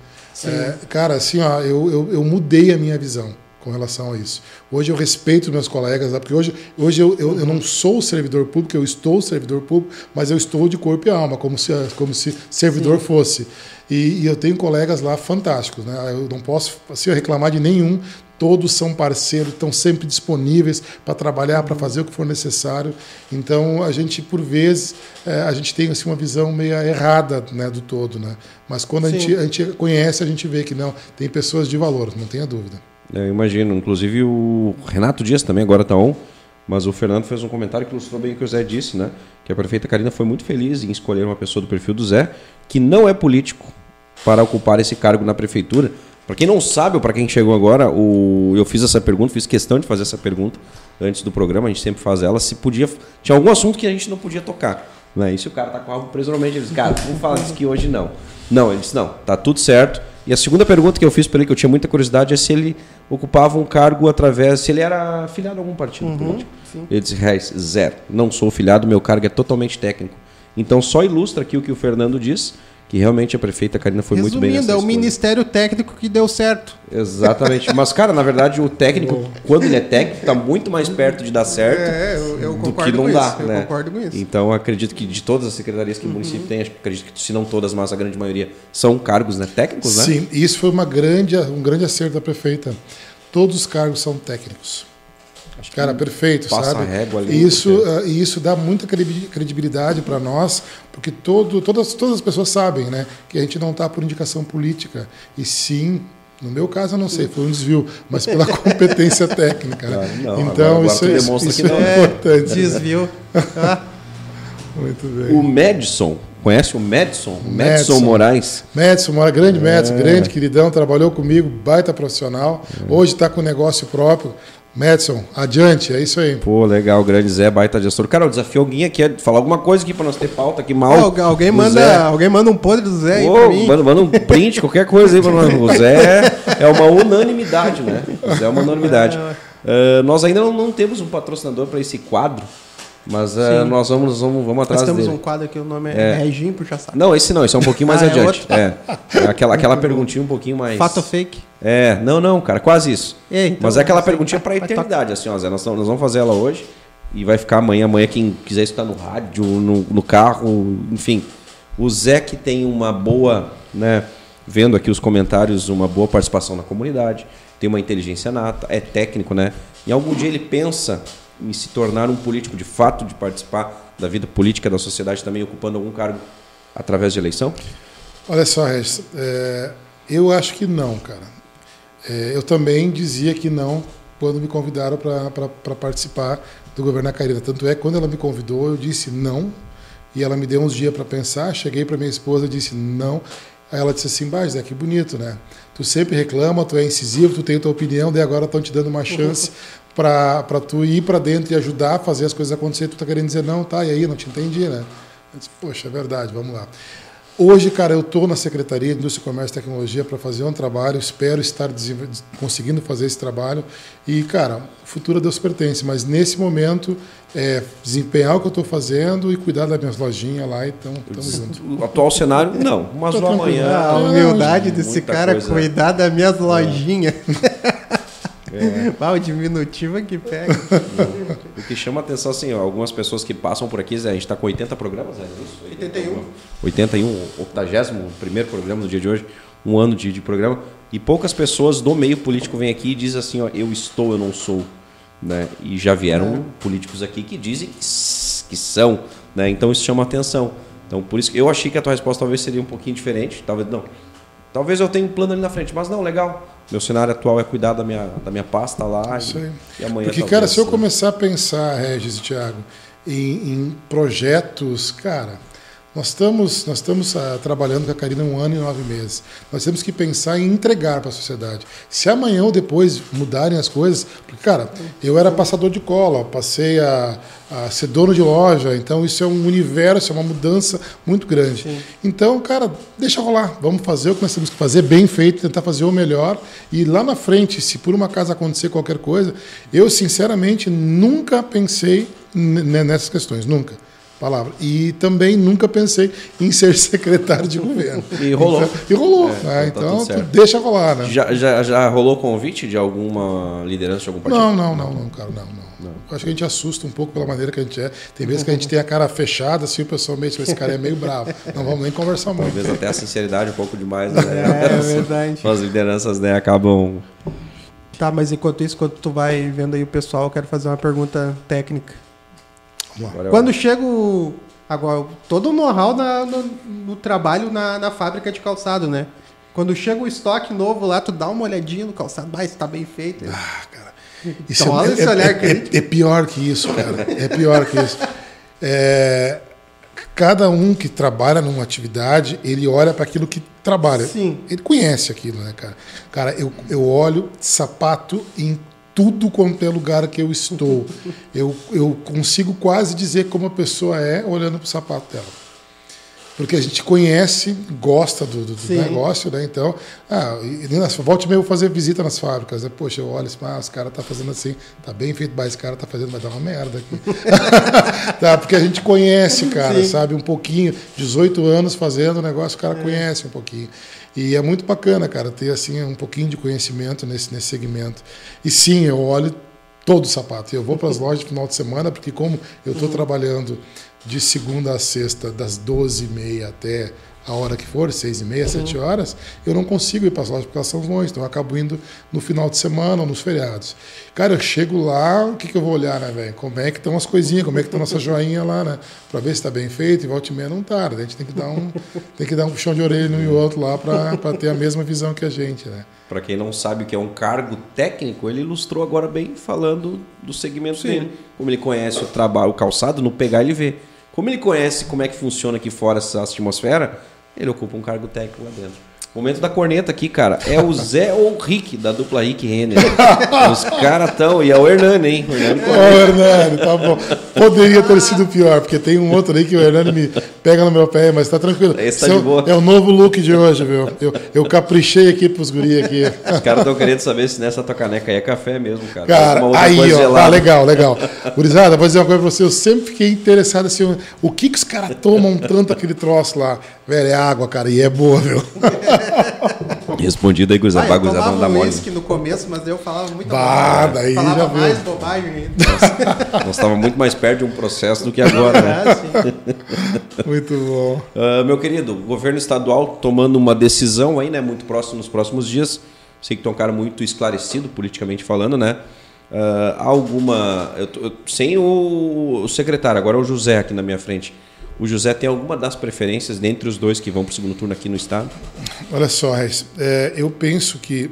É, cara, assim, ó, eu, eu, eu mudei a minha visão com relação a isso. Hoje eu respeito meus colegas, porque hoje, hoje eu, eu, eu, não sou servidor público, eu estou servidor público, mas eu estou de corpo e alma, como se, como se servidor Sim. fosse. E, e, eu tenho colegas lá fantásticos, né? eu não posso assim, reclamar de nenhum, todos são parceiros, estão sempre disponíveis para trabalhar, para fazer o que for necessário. Então a gente, por vezes, é, a gente tem assim, uma visão meio errada né, do todo. Né? Mas quando a gente, a gente conhece, a gente vê que não, tem pessoas de valor, não tenha dúvida. Eu imagino. Inclusive o Renato Dias também agora está on, mas o Fernando fez um comentário que ilustrou bem o que o Zé disse, né? Que a prefeita Karina foi muito feliz em escolher uma pessoa do perfil do Zé, que não é político, para ocupar esse cargo na prefeitura. Para quem não sabe, ou para quem chegou agora, o... eu fiz essa pergunta, fiz questão de fazer essa pergunta antes do programa, a gente sempre faz ela, se podia. Tinha algum assunto que a gente não podia tocar. Né? E se o cara tá com algo preso ele diz, cara, vamos falar disso aqui hoje não. Não, ele disse, não, tá tudo certo. E a segunda pergunta que eu fiz para ele, que eu tinha muita curiosidade, é se ele ocupava um cargo através. se ele era filiado a algum partido uhum, político. Sim. Ele disse, Reis, zero. Não sou filiado, meu cargo é totalmente técnico. Então só ilustra aqui o que o Fernando diz que realmente a prefeita Karina foi Resumindo, muito bem nessa é o Ministério Técnico que deu certo. Exatamente. Mas, cara, na verdade, o técnico, [laughs] quando ele é técnico, está muito mais perto de dar certo é, eu, eu do que não dá. Isso, né? Eu concordo com isso. Então, acredito que de todas as secretarias que uhum. o município tem, acredito que, se não todas, mas a grande maioria, são cargos né, técnicos, né? Sim, isso foi uma grande, um grande acerto da prefeita. Todos os cargos são técnicos. Acho que Cara, perfeito, passa sabe? A régua ali isso, uh, isso dá muita credibilidade para nós, porque todo, todas, todas as pessoas sabem né, que a gente não está por indicação política, e sim no meu caso, eu não sei, foi um desvio, mas pela [laughs] competência técnica. Né? Não, então, agora, agora isso, isso, isso é, importante. Desvio. [laughs] Muito bem. O Madison Conhece o Madison? Madison, Madison. Moraes. Madison, mora grande É. Madison, grande queridão, trabalhou comigo, baita profissional. Hoje está com negócio próprio. Madison, adiante, é isso aí. Pô, legal, grande Zé, baita gestor. Cara, eu desafio alguém aqui a falar alguma coisa aqui pra nós ter pauta aqui mal. Algu- alguém, manda, Zé. alguém manda um podre do Zé aí Ô, pra mim. manda, manda um print, qualquer coisa aí pra nós. O Zé é uma unanimidade, né? O Zé é uma unanimidade. [laughs] Ah, nós ainda não, não temos um patrocinador para esse quadro, mas Sim. nós vamos, vamos, vamos Nós atrás temos dele. um quadro aqui, o nome é, Reginho Puxa Saco. Não, esse não, esse é um pouquinho mais Ah, é adiante. É, É aquela, aquela [laughs] perguntinha um pouquinho mais. Fato fake? É, não, não, cara, quase isso. É, então, Mas é aquela perguntinha vai- vai eternidade, assim, ó, Zé. Nós, nós vamos fazer ela hoje e vai ficar amanhã. Amanhã, quem quiser escutar no rádio, no, no carro, enfim. O Zé que tem uma boa, né? Vendo aqui os comentários, uma boa participação na comunidade, tem uma inteligência nata, é técnico, né? E algum dia ele pensa em se tornar um político de fato, de participar da vida política da sociedade também, ocupando algum cargo através de eleição? Olha só, Regis, é, eu acho que não, cara. É, eu também dizia que não quando me convidaram para participar do governo da Carina. Tanto é que quando ela me convidou, eu disse não. E ela me deu uns dias para pensar. Cheguei para minha esposa e disse não. Aí ela disse assim: Bah, Zé, que bonito, né? Tu sempre reclama, tu é incisivo, tu tem tua opinião, daí agora estão te dando uma [laughs] chance para tu ir para dentro e ajudar a fazer as coisas acontecer. Tu tá querendo dizer não, tá? E aí, não te entendi, né? Eu disse, Poxa, é verdade, vamos lá. Hoje, cara, eu estou na Secretaria de Indústria, Comércio e Tecnologia para fazer um trabalho, espero estar conseguindo fazer esse trabalho. E, cara, o futuro a Deus pertence, mas nesse momento, é desempenhar o que eu estou fazendo e cuidar das minhas lojinhas lá, então, estamos juntos. O atual cenário, não. Mas o amanhã. Ah, a humildade desse cara coisa. cuidar das minhas lojinhas. É. [laughs] [laughs] Ah, o diminutivo é que pega. O que chama atenção, assim, ó, algumas pessoas que passam por aqui, Zé, a gente está com 80 programas, é isso? 81. 81, 80 primeiro programa do dia de hoje, um ano de, de programa. E poucas pessoas do meio político vêm aqui e dizem assim, ó, eu estou, eu não sou. Né? E já vieram políticos aqui que dizem que, que são. Né? Então isso chama atenção. Então por isso que eu achei que a tua resposta talvez seria um pouquinho diferente. Talvez não. Talvez eu tenha um plano ali na frente, mas não, legal. Meu cenário atual é cuidar da minha, da minha pasta lá Isso e, aí. e amanhã Porque, cara, se eu começar a pensar, Regis e Thiago, em, em projetos, cara, nós estamos, nós estamos ah, trabalhando com a Karina um ano e nove meses. Nós temos que pensar em entregar para a sociedade. Se amanhã ou depois mudarem as coisas, porque, cara, eu era passador de cola, passei a, a ser dono de loja, então isso é um universo, é uma mudança muito grande. Então, cara, deixa rolar. Vamos fazer o que nós temos que fazer bem feito, tentar fazer o melhor. E lá na frente, se por uma casa acontecer qualquer coisa, eu sinceramente nunca pensei nessas questões, nunca. Palavra. E também nunca pensei em ser [laughs] secretário de governo. E rolou. Então, e rolou. É, né? então tá então, deixa rolar, né? Já, já, já rolou convite de alguma liderança de algum partido? Não, não, não, não, cara, não, não. Eu Acho que a gente assusta um pouco pela maneira que a gente é. Tem vezes que a gente tem a cara fechada, assim, o pessoal meio, esse cara é meio bravo. Não vamos nem conversar muito. Talvez até a sinceridade um pouco demais, né? [laughs] É, é verdade. As lideranças né, acabam. Tá, mas enquanto isso, enquanto tu vai vendo aí o pessoal, eu quero fazer uma pergunta técnica. Agora eu- Quando chega o. Agora, todo o know-how no, no trabalho na, na fábrica de calçado, né? Quando chega o estoque novo lá, tu dá uma olhadinha no calçado, ah, isso tá bem feito. Ah, cara. Então, olha esse olhar é, crítico. é pior que isso, cara. É pior que isso. É, cada um que trabalha numa atividade, ele olha para aquilo que trabalha. Sim. Ele conhece aquilo, né, cara? Cara, eu, eu olho sapato em tudo quanto é lugar que eu estou. Eu, eu consigo quase dizer como a pessoa é olhando para o sapato dela. Porque a gente conhece, gosta do, do- do negócio, né? Então, ah, e, nas, volte meio fazer visita nas fábricas. Né? Poxa, eu olho ah, os caras tá fazendo assim, tá bem feito, mas esse cara tá fazendo, vai dar uma merda aqui. [laughs] tá, porque a gente conhece, cara, Sim. sabe? Um pouquinho, 18 anos fazendo o negócio, o cara conhece um pouquinho. E é muito bacana, cara, ter assim um pouquinho de conhecimento nesse, nesse segmento. E sim, eu olho todo o sapato. Eu vou para as [laughs] lojas no final de semana, porque como eu estou trabalhando de segunda a sexta, das 12h30 até a hora que for, 6h30, 7 horas, eu não consigo ir para as lojas porque elas são longe, então eu acabo indo no final de semana ou nos feriados. Cara, eu chego lá, o que, que eu vou olhar, né, velho? Como é que estão as coisinhas, como é que está nossa joinha lá, né? Para ver se está bem feito, e volta e meia não tá. né? A gente tem que dar um, [laughs] tem que dar um puxão de orelha no e outro lá para ter a mesma visão que a gente, né? Para quem não sabe o que é um cargo técnico, ele ilustrou agora bem falando do segmento Sim. dele. Como ele conhece o trabalho, o calçado, no pegar ele vê. Como ele conhece como é que funciona aqui fora essa atmosfera, ele ocupa um cargo técnico lá dentro. Momento da corneta aqui, cara. É o Zé [laughs] ou o Rick, da dupla Rick Renner. Os caras estão. E é o Hernani, hein? O Hernani Ô, Hernani, tá bom. Poderia ter sido pior, porque tem um outro aí que o Hernani me pega no meu pé, mas tá tranquilo. Esse tá de boa. é o novo look de hoje, viu? Eu, eu caprichei aqui pros guri aqui. Os caras estão querendo saber se nessa tua caneca aí é café mesmo, cara. Cara, aí, ó, gelada. tá legal, legal. Gurizada, vou dizer uma coisa pra você, eu sempre fiquei interessado assim, o que que os caras tomam tanto aquele troço lá? Velho, é água, cara, e é boa, viu? [laughs] Respondido aí, gurizada. Ah, eu dá tomava mole. uísque no começo, mas eu falava muita Bah, bobagem. daí falava já viu. mais bobagem ainda. Nós estávamos muito mais perto de um processo do que agora, né? É, sim. [laughs] Muito bom. Ah, meu querido, o governo estadual tomando uma decisão aí, né? Muito próximo nos próximos dias. Sei que tu é um cara muito esclarecido, politicamente falando, né? Ah, há alguma. Eu, eu- sem o, o secretário, agora é o José aqui na minha frente. O José tem alguma das preferências dentre os dois que vão para o segundo turno aqui no estado? Olha só, Reis, é, eu penso que,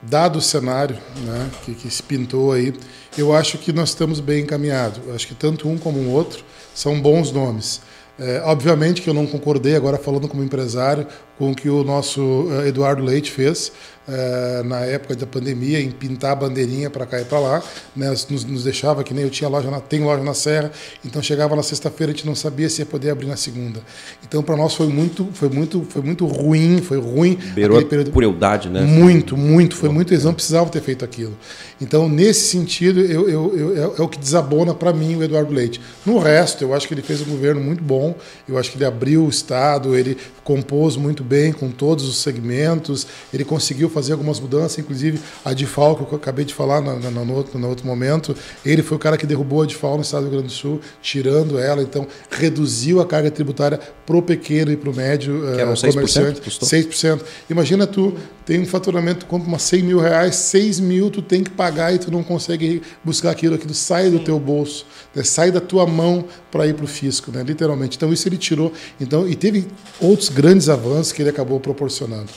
dado o cenário né, que, que se pintou aí, eu acho que nós estamos bem encaminhados. Acho que tanto um como o outro são bons nomes. É, obviamente que eu não concordei, agora falando como empresário, com o que o nosso eh, Eduardo Leite fez eh, na época da pandemia, em pintar a bandeirinha para cá e para lá. Né, nos, nos deixava, que nem eu tinha loja na, tem loja na Serra, então chegava na sexta-feira a gente não sabia se ia poder abrir na segunda. Então para nós foi muito, foi muito, foi muito ruim, foi ruim. Beirou período- crueldade, né? muito, muito. Foi muito. Eles não precisavam ter feito aquilo. Então, nesse sentido, eu, eu, eu- é, é o que desabona para mim o Eduardo Leite. No resto, eu acho que ele fez um governo muito bom. Eu acho que ele abriu o Estado, ele compôs muito bem com todos os segmentos. Ele conseguiu fazer algumas mudanças, inclusive a DIFAL, que eu acabei de falar na- na- no, outro, no outro momento. Ele foi o cara que derrubou a DIFAL no Estado do Rio Grande do Sul, tirando ela. Então, reduziu a carga tributária pro pequeno e pro médio Que eram eh, 6%, comerciante. custou? 6%. Imagina tu tem um faturamento, tu compra umas 100 mil reais, 6 mil tu tem que pagar e tu não consegue buscar aquilo, aquilo sai do teu bolso, né? sai da tua mão para ir para o fisco, né? literalmente. Então isso ele tirou, então e teve outros grandes avanços que ele acabou proporcionando.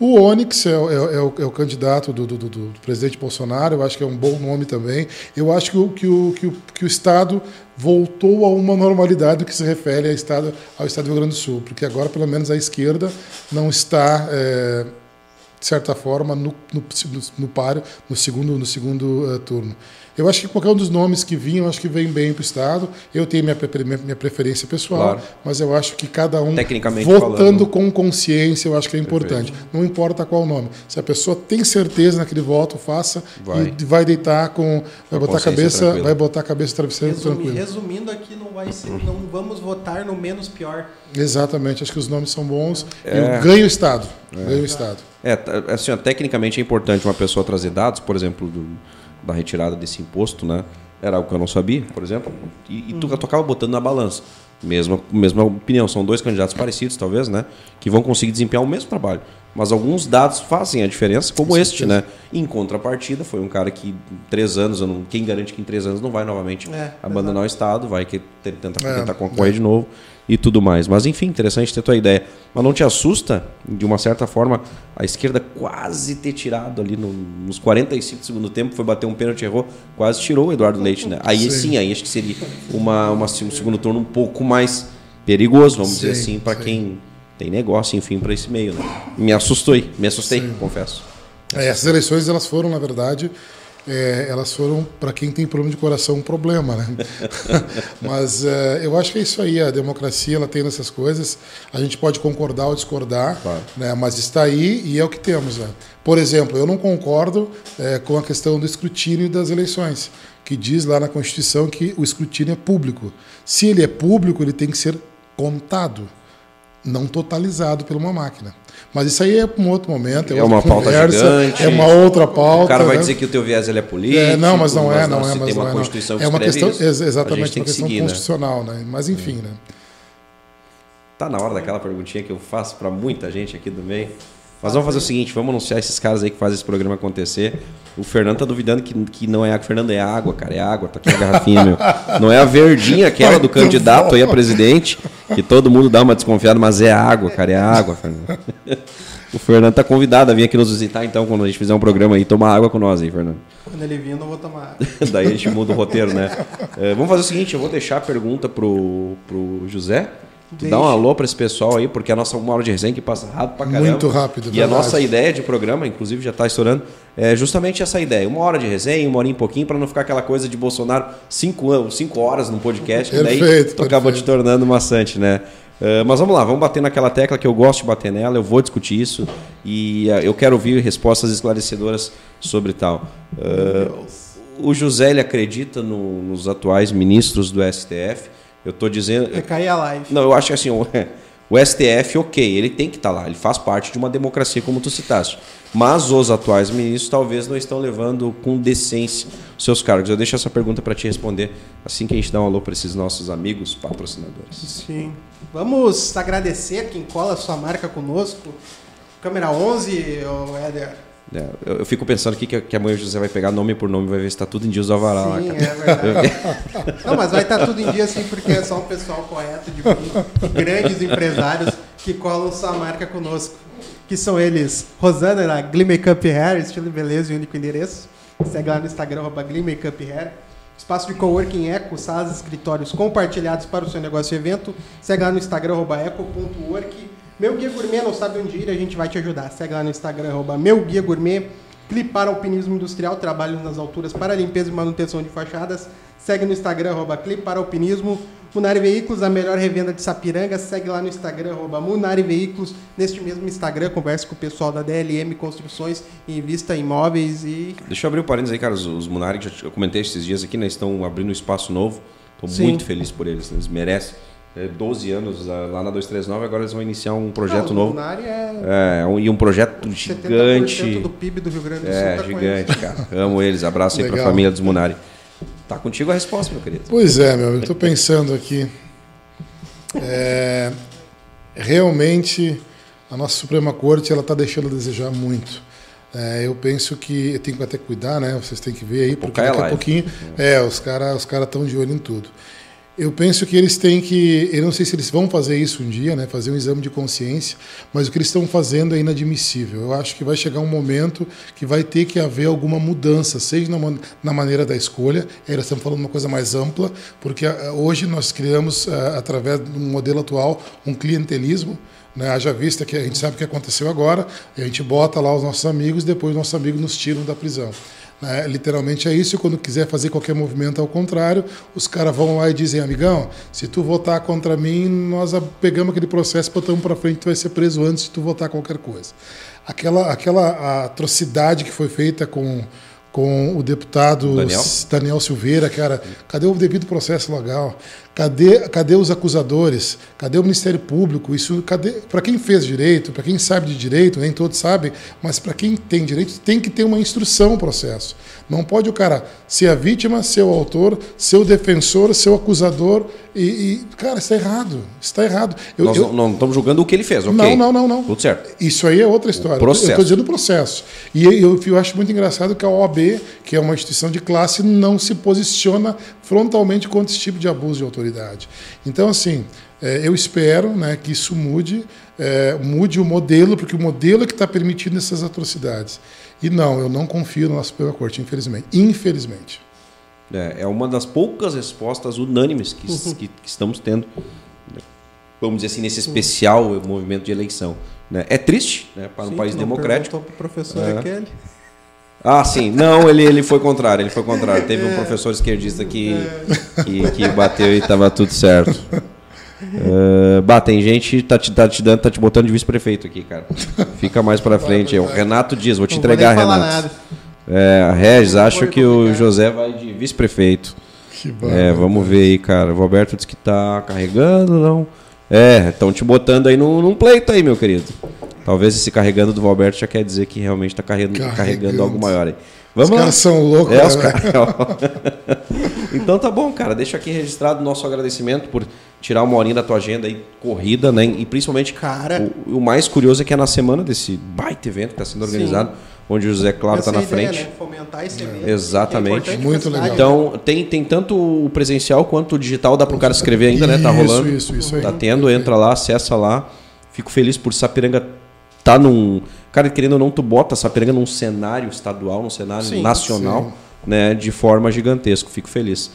O Onyx é, é o- é o, é o candidato do, do- do- do presidente Bolsonaro, eu acho que é um bom nome também. Eu acho que o, que o, que o, que o Estado voltou a uma normalidade no que se refere ao Estado, ao Estado do Rio Grande do Sul, porque agora, pelo menos, a esquerda não está, é, de certa forma, no, no, no, páreo, no segundo, no segundo eh, turno. Eu acho que qualquer um dos nomes que vinham, eu acho que vem bem para o Estado. Eu tenho minha, minha, preferência pessoal, Claro. mas eu acho que cada um Tecnicamente votando falando. com consciência, eu acho que é importante. Não importa qual nome. Se a pessoa tem certeza naquele voto, faça Vai. e vai deitar com. Vai Com botar cabeça, tranquila. vai botar a cabeça no travesseiro Resumi- tranquilo. resumindo aqui, não vai ser, não vamos votar no menos pior. Exatamente, acho que os nomes são bons. É. Eu ganho o Estado. Ganho o Estado. É, tá- assim, ó, tecnicamente é importante uma pessoa trazer dados, por exemplo, do- da retirada desse imposto, né? Era algo que eu não sabia, por exemplo. E, e tu, tu acaba botando na balança. Mesma, mesma opinião, são dois candidatos parecidos, talvez, né? Que vão conseguir desempenhar o mesmo trabalho. Mas alguns dados fazem a diferença, como este, né? Em contrapartida, foi um cara que três anos, não- quem garante que em três anos não vai novamente É, abandonar o Estado, vai que ter- tentar, É, tentar concorrer de novo e tudo mais. Mas enfim, interessante ter tua ideia. Mas não te assusta, de uma certa forma, a esquerda quase ter tirado ali no- nos 45 do segundo tempo, foi bater um pênalti, errou, quase tirou o Eduardo Leite, né? Aí sim, Sim. aí acho que seria uma, uma- um segundo turno um pouco mais perigoso, vamos dizer Sim, assim, para sim. quem tem negócio, enfim, para esse meio, né? Me assustou, me assustei, confesso. É, essas eleições elas foram, na verdade, é, elas foram para quem tem problema de coração um problema, né? [laughs] Mas é, eu acho que é isso aí. A democracia ela tem essas coisas. A gente pode concordar ou discordar, Claro. né? Mas está aí e é o que temos. Né? Por exemplo, eu não concordo é, com a questão do escrutínio das eleições, que diz lá na Constituição que o escrutínio é público. Se ele é público, ele tem que ser contado não totalizado por uma máquina. Mas isso aí é para um outro momento. É outra uma pauta conversa, gigante. É uma outra pauta. O cara vai né? dizer que o teu viés ele é político. É, não, mas não é, não se é, tem mas uma não é. não. Constituição É uma questão, isso, exatamente, uma que questão seguir, né? constitucional, né? Mas enfim, né? Tá na hora daquela perguntinha que eu faço para muita gente aqui do meio. Mas vamos fazer o seguinte, vamos anunciar esses caras aí que fazem esse programa acontecer. O Fernando tá duvidando que, que não é água. Fernando, é água, cara, é água. Tá aqui a garrafinha, meu. Não é a verdinha aquela do candidato aí a presidente. que todo mundo dá uma desconfiada, mas é água, cara, é água, Fernando. [laughs] O Fernando tá convidado a vir aqui nos visitar, então, quando a gente fizer um programa aí, tomar água com nós aí, Fernando. Quando ele vir, eu não vou tomar. [laughs] Daí a gente muda o roteiro, né? É, vamos fazer o seguinte, eu vou deixar a pergunta pro, pro José. Tu dá um alô para esse pessoal aí, porque a nossa uma hora de resenha que passa rápido pra caramba. Muito rápido, E a verdade. nossa ideia de programa, inclusive já está estourando, é justamente essa ideia. Uma hora de resenha, uma hora e pouquinho, para não ficar aquela coisa de Bolsonaro cinco, anos, cinco horas no podcast, que daí Perfeito, tu acaba te perfeito. tornando maçante, né? É, mas vamos lá, vamos bater naquela tecla que eu gosto de bater nela, eu vou discutir isso e é, eu quero ouvir respostas esclarecedoras sobre tal. É, o José ele acredita no- nos atuais ministros do STF. Eu estou dizendo. Vai cair a live. Não, eu acho que assim, o, [laughs] o STF, ok, ele tem que estar lá, ele faz parte de uma democracia, como tu citaste. Mas os atuais ministros talvez não estão levando com decência os seus cargos. Eu deixo essa pergunta para te responder assim que a gente dá um alô para esses nossos amigos patrocinadores. Sim. Vamos agradecer quem cola sua marca conosco. Câmera 11, ô Éder. É, eu, eu fico pensando aqui que, que amanhã o José vai pegar nome por nome e vai ver se está tudo em dias do Alvará lá, Sim, é verdade. [laughs] Não, mas vai estar tudo em dia sim, porque é só um pessoal correto de de grandes empresários que colam sua marca conosco. Que são eles, Rosana, da Glee Makeup Hair, estilo beleza e único endereço. Segue lá no Instagram, arroba Glee Makeup Hair. Espaço de coworking Eco, salas e escritórios compartilhados para o seu negócio e evento. Segue lá no Instagram, eco.work. Meu Guia Gourmet, não sabe onde ir, a gente vai te ajudar. Segue lá no Instagram, arroba Meu Guia Gourmet. Clipar Alpinismo Industrial, trabalho nas alturas para limpeza e manutenção de fachadas. Segue no Instagram, arroba Clipar Alpinismo. Munari Veículos, a melhor revenda de Sapiranga. Segue lá no Instagram, arroba Munari Veículos. Neste mesmo Instagram, converse com o pessoal da DLM Construções e invista imóveis e... Deixa eu abrir um parênteses aí, cara. Os, os Munari, que eu te- eu comentei esses dias aqui, né? Estão abrindo um espaço novo. Estou muito feliz por eles. né, Eles merecem. É, 12 anos ah, lá na 239, agora eles vão iniciar um projeto Não, o novo. É É, um- e um projeto 70% gigante. do PIB do Rio Grande do Sul. É, tá com gigante, cara. Amo eles. Abraço aí pra Legal. família dos Munari. Tá contigo a resposta, meu querido. Pois é, meu, eu estou pensando aqui. É, realmente, a nossa Suprema Corte ela está deixando a desejar muito. É, eu penso que eu tenho que até cuidar, né? Vocês têm que ver aí, porque a daqui a pouquinho, é, os caras os cara estão de olho em tudo. Eu penso que eles têm que, eu não sei se eles vão fazer isso um dia, né, fazer um exame de consciência, mas o que eles estão fazendo é inadmissível. Eu acho que vai chegar um momento que vai ter que haver alguma mudança, seja na, na maneira da escolha, aí nós estamos falando uma coisa mais ampla, porque ah, hoje nós criamos, ah, através do modelo atual, um clientelismo, né? Haja vista que a gente sabe o que aconteceu agora, a gente bota lá os nossos amigos, depois os nossos amigos nos tiram da prisão. Né? Literalmente é isso, quando quiser fazer qualquer movimento ao contrário, os caras vão lá e dizem, amigão, se tu votar contra mim, nós pegamos aquele processo, botamos para frente, tu vai ser preso antes de tu votar qualquer coisa. Aquela, aquela atrocidade que foi feita com, com o deputado Daniel? Daniel Silveira, cara, cadê o devido processo legal? Cadê, cadê os acusadores? Cadê o Ministério Público? Isso, cadê? Para quem fez direito, para quem sabe de direito, nem todos sabem, mas para quem tem direito tem que ter uma instrução o processo. Não pode o cara ser a vítima, ser o autor, ser o defensor, ser o acusador e, e cara, está errado. Está errado. Eu- Nós eu- não, não estamos julgando o que ele fez, ok? não, não, não, não. Tudo certo. Isso aí é outra história. processo. Eu estou dizendo o processo. E eu, eu acho muito engraçado que a OAB, que é uma instituição de classe, não se posiciona frontalmente contra esse tipo de abuso de autoridade. Então, assim, é, eu espero né, que isso mude, é, mude o modelo, porque o modelo é que está permitindo essas atrocidades. E não, eu não confio na Suprema Corte, infelizmente. Infelizmente. É, é uma das poucas respostas unânimes que, que- que estamos tendo, né, vamos dizer assim, nesse especial movimento de eleição. né? É triste né, para um Sim, país tu não democrático. perguntou pro professor É. aquele. Ah, sim. Não, ele, ele foi contrário. Ele foi contrário. Teve um professor esquerdista que, que, que bateu e estava tudo certo. Uh, bah, tem gente tá te, tá te dando, tá te botando de vice-prefeito aqui, cara. Fica mais pra frente. É o Renato Dias, vou te entregar, Renato. nada. É, a Regis, acho que o. José vai de vice-prefeito. Que É, vamos ver aí, cara. O Roberto disse que tá carregando, não. É, estão te botando aí num, num pleito aí, meu querido. Talvez esse carregando do Roberto já quer dizer que realmente tá carregando, carregando. Carregando. algo maior aí. Os Vamos lá. caras são loucos. É, os né? caras. [laughs] então tá bom, cara. Deixa aqui registrado o nosso agradecimento por tirar uma horinha da tua agenda aí, corrida, né? E principalmente, Cara. o, o mais curioso é que é na semana desse baita evento que está sendo organizado, onde o José Claro está na é a ideia, frente. né? Fomentar esse evento. Exatamente. é Muito legal. Então, tem, tem tanto o presencial quanto o digital, dá para o cara se inscrever ainda, né? Tá Isso, rolando. isso, isso aí. Tá tendo, entra lá, acessa lá. Fico feliz por Sapiranga tá num. Cara, querendo ou não, tu bota Sapiranga num cenário estadual, num cenário Sim, nacional, sim. né? De forma gigantesca. Fico feliz.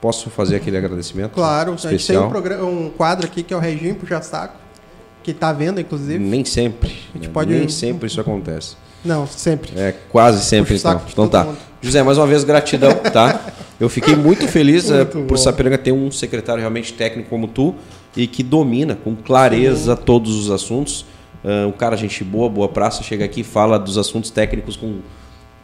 Posso fazer aquele agradecimento? Claro, a gente tem especial. um, programa, um quadro aqui que é o Reginho Puxa Saco, que tá vendo, inclusive. Nem sempre. gente né? pode- Nem sempre isso acontece. Não, sempre. É quase sempre, Puxa então. Então tá. mundo. José, mais uma vez, gratidão, tá? Eu fiquei muito feliz eh, Muito por bom. Sapiranga ter um secretário realmente técnico como tu e que domina com clareza todos os assuntos. Ah, um cara, gente boa, boa praça, chega aqui e fala dos assuntos técnicos com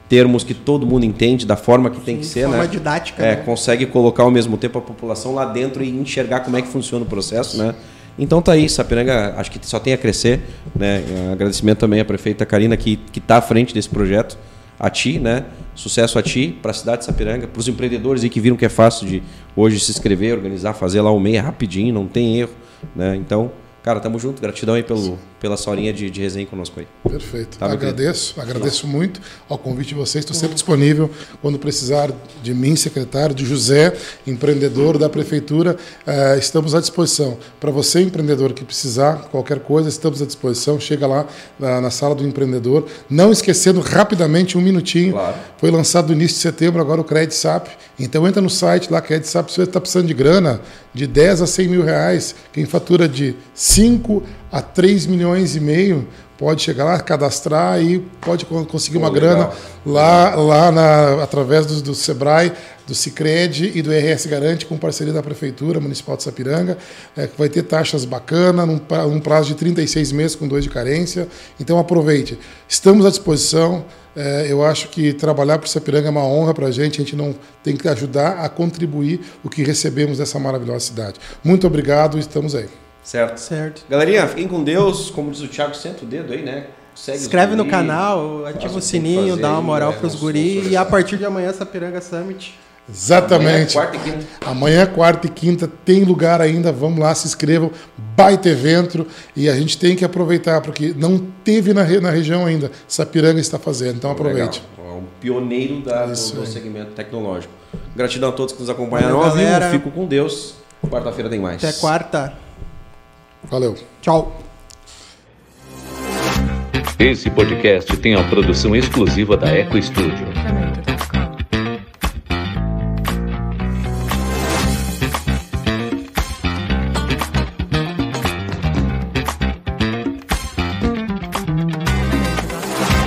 termos que todo mundo entende, da forma que tem que ser, forma né? didática. É, né? consegue colocar ao mesmo tempo a população lá dentro e enxergar como é que funciona o processo, né? Então tá aí, Sapiranga, acho que só tem a crescer, né? Agradecimento também à prefeita Karina que que tá à frente desse projeto, a ti, né? Sucesso a ti, para a cidade de Sapiranga, para os empreendedores aí que viram que é fácil de hoje se inscrever, organizar, fazer lá o meia rapidinho, não tem erro, né? Então, cara, tamo junto, gratidão aí pelo pela essa horinha de, de resenha conosco aí. Perfeito. Tá, agradeço, agradeço muito ao convite de vocês. Estou sempre disponível quando precisar de mim, secretário, de José, empreendedor da prefeitura. eh, estamos à disposição. Para você, empreendedor, que precisar qualquer coisa, estamos à disposição. Chega lá na, na sala do empreendedor. Não esquecendo rapidamente um minutinho. Claro. Foi lançado no início de setembro agora o Credit Sap. Então entra no site lá, Credit Sap, se você está precisando de grana, de 10 a 100 mil reais, quem fatura de 5 a 3 milhões e meio, pode chegar lá, cadastrar e pode con- conseguir uma grana lá, lá na, através do, do Sebrae, do Cicred e do RS Garante, com parceria da Prefeitura Municipal de Sapiranga, é, que vai ter taxas bacanas, num, pra- num prazo de 36 meses com dois de carência. Então aproveite. Estamos à disposição. É, eu acho que trabalhar para Sapiranga é uma honra para a gente. A gente não tem que ajudar a contribuir o que recebemos dessa maravilhosa cidade. Muito obrigado e estamos aí. Certo. Certo. Galerinha, fiquem com Deus, como diz o Thiago, senta o dedo aí, né? Segue Se os inscreve no canal, ativa o sininho, dá uma moral né? pros Não- guri. não E a partir de amanhã, Sapiranga Summit. Exatamente. Amanhã, quarta e quinta. Amanhã, quarta e quinta, tem lugar ainda. Vamos lá, se inscrevam. Baita evento. E a gente tem que aproveitar, porque não teve na, na região ainda. Sapiranga está fazendo. Então aproveite. Legal. É um pioneiro da- do, do segmento tecnológico. Gratidão a todos que nos acompanharam Valeu. Fico com Deus. Quarta-feira tem mais. Até quarta. Valeu. Tchau. Esse podcast tem a produção exclusiva da Eco Studio. Momento